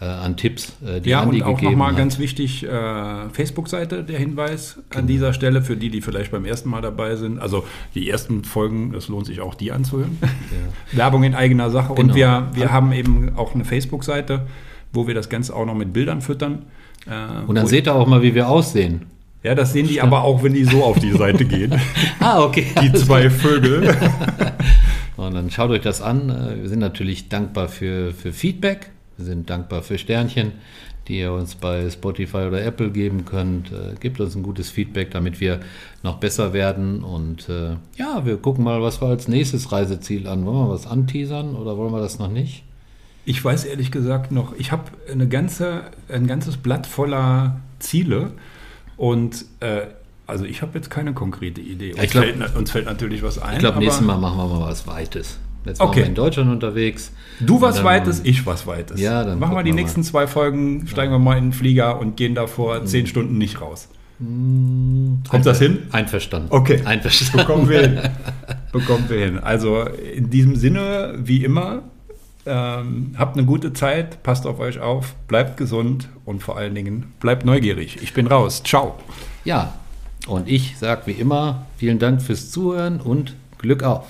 äh, an Tipps, äh, die Ja, Andi und auch nochmal ganz wichtig, äh, Facebook-Seite, der Hinweis an dieser Stelle für die, die vielleicht beim ersten Mal dabei sind. Also die ersten Folgen, es lohnt sich auch die anzuhören. Werbung in eigener Sache. Und Genau. wir, wir haben eben auch eine Facebook-Seite, wo wir das Ganze auch noch mit Bildern füttern. Äh, Und dann seht ihr auch mal, wie wir aussehen. ja, das sehen die aber auch, wenn die so auf die Seite gehen. Ah, okay. Die zwei Vögel. Und dann schaut euch das an. Äh, Wir sind natürlich dankbar für, für Feedback. Wir sind dankbar für Sternchen, die ihr uns bei Spotify oder Apple geben könnt. Äh, Gebt uns ein gutes Feedback, damit wir noch besser werden. Und äh, ja, wir gucken mal, was wir als nächstes Reiseziel an. Wollen wir was anteasern oder wollen wir das noch nicht? Ich weiß ehrlich gesagt noch, ich habe eine ganze, ein ganzes Blatt voller Ziele und äh, also ich habe jetzt keine konkrete Idee. Uns, ich glaub- fällt, uns fällt natürlich was ein. Ich glaube, nächstes Mal machen wir mal was Weites. Jetzt waren Okay. wir in Deutschland unterwegs. Du was Weites, ich was Weites. Ja, dann machen wir die nächsten zwei Folgen, steigen wir mal in den Flieger und gehen davor Mhm. zehn Stunden nicht raus. Kommt das hin? Einverstanden. Okay. Einverstanden. Bekommen wir hin. Bekommen wir hin. Also in diesem Sinne, wie immer, ähm, habt eine gute Zeit, passt auf euch auf, bleibt gesund und vor allen Dingen bleibt neugierig. Ich bin raus. Ciao. Ja, und ich sage wie immer, vielen Dank fürs Zuhören und Glück auf.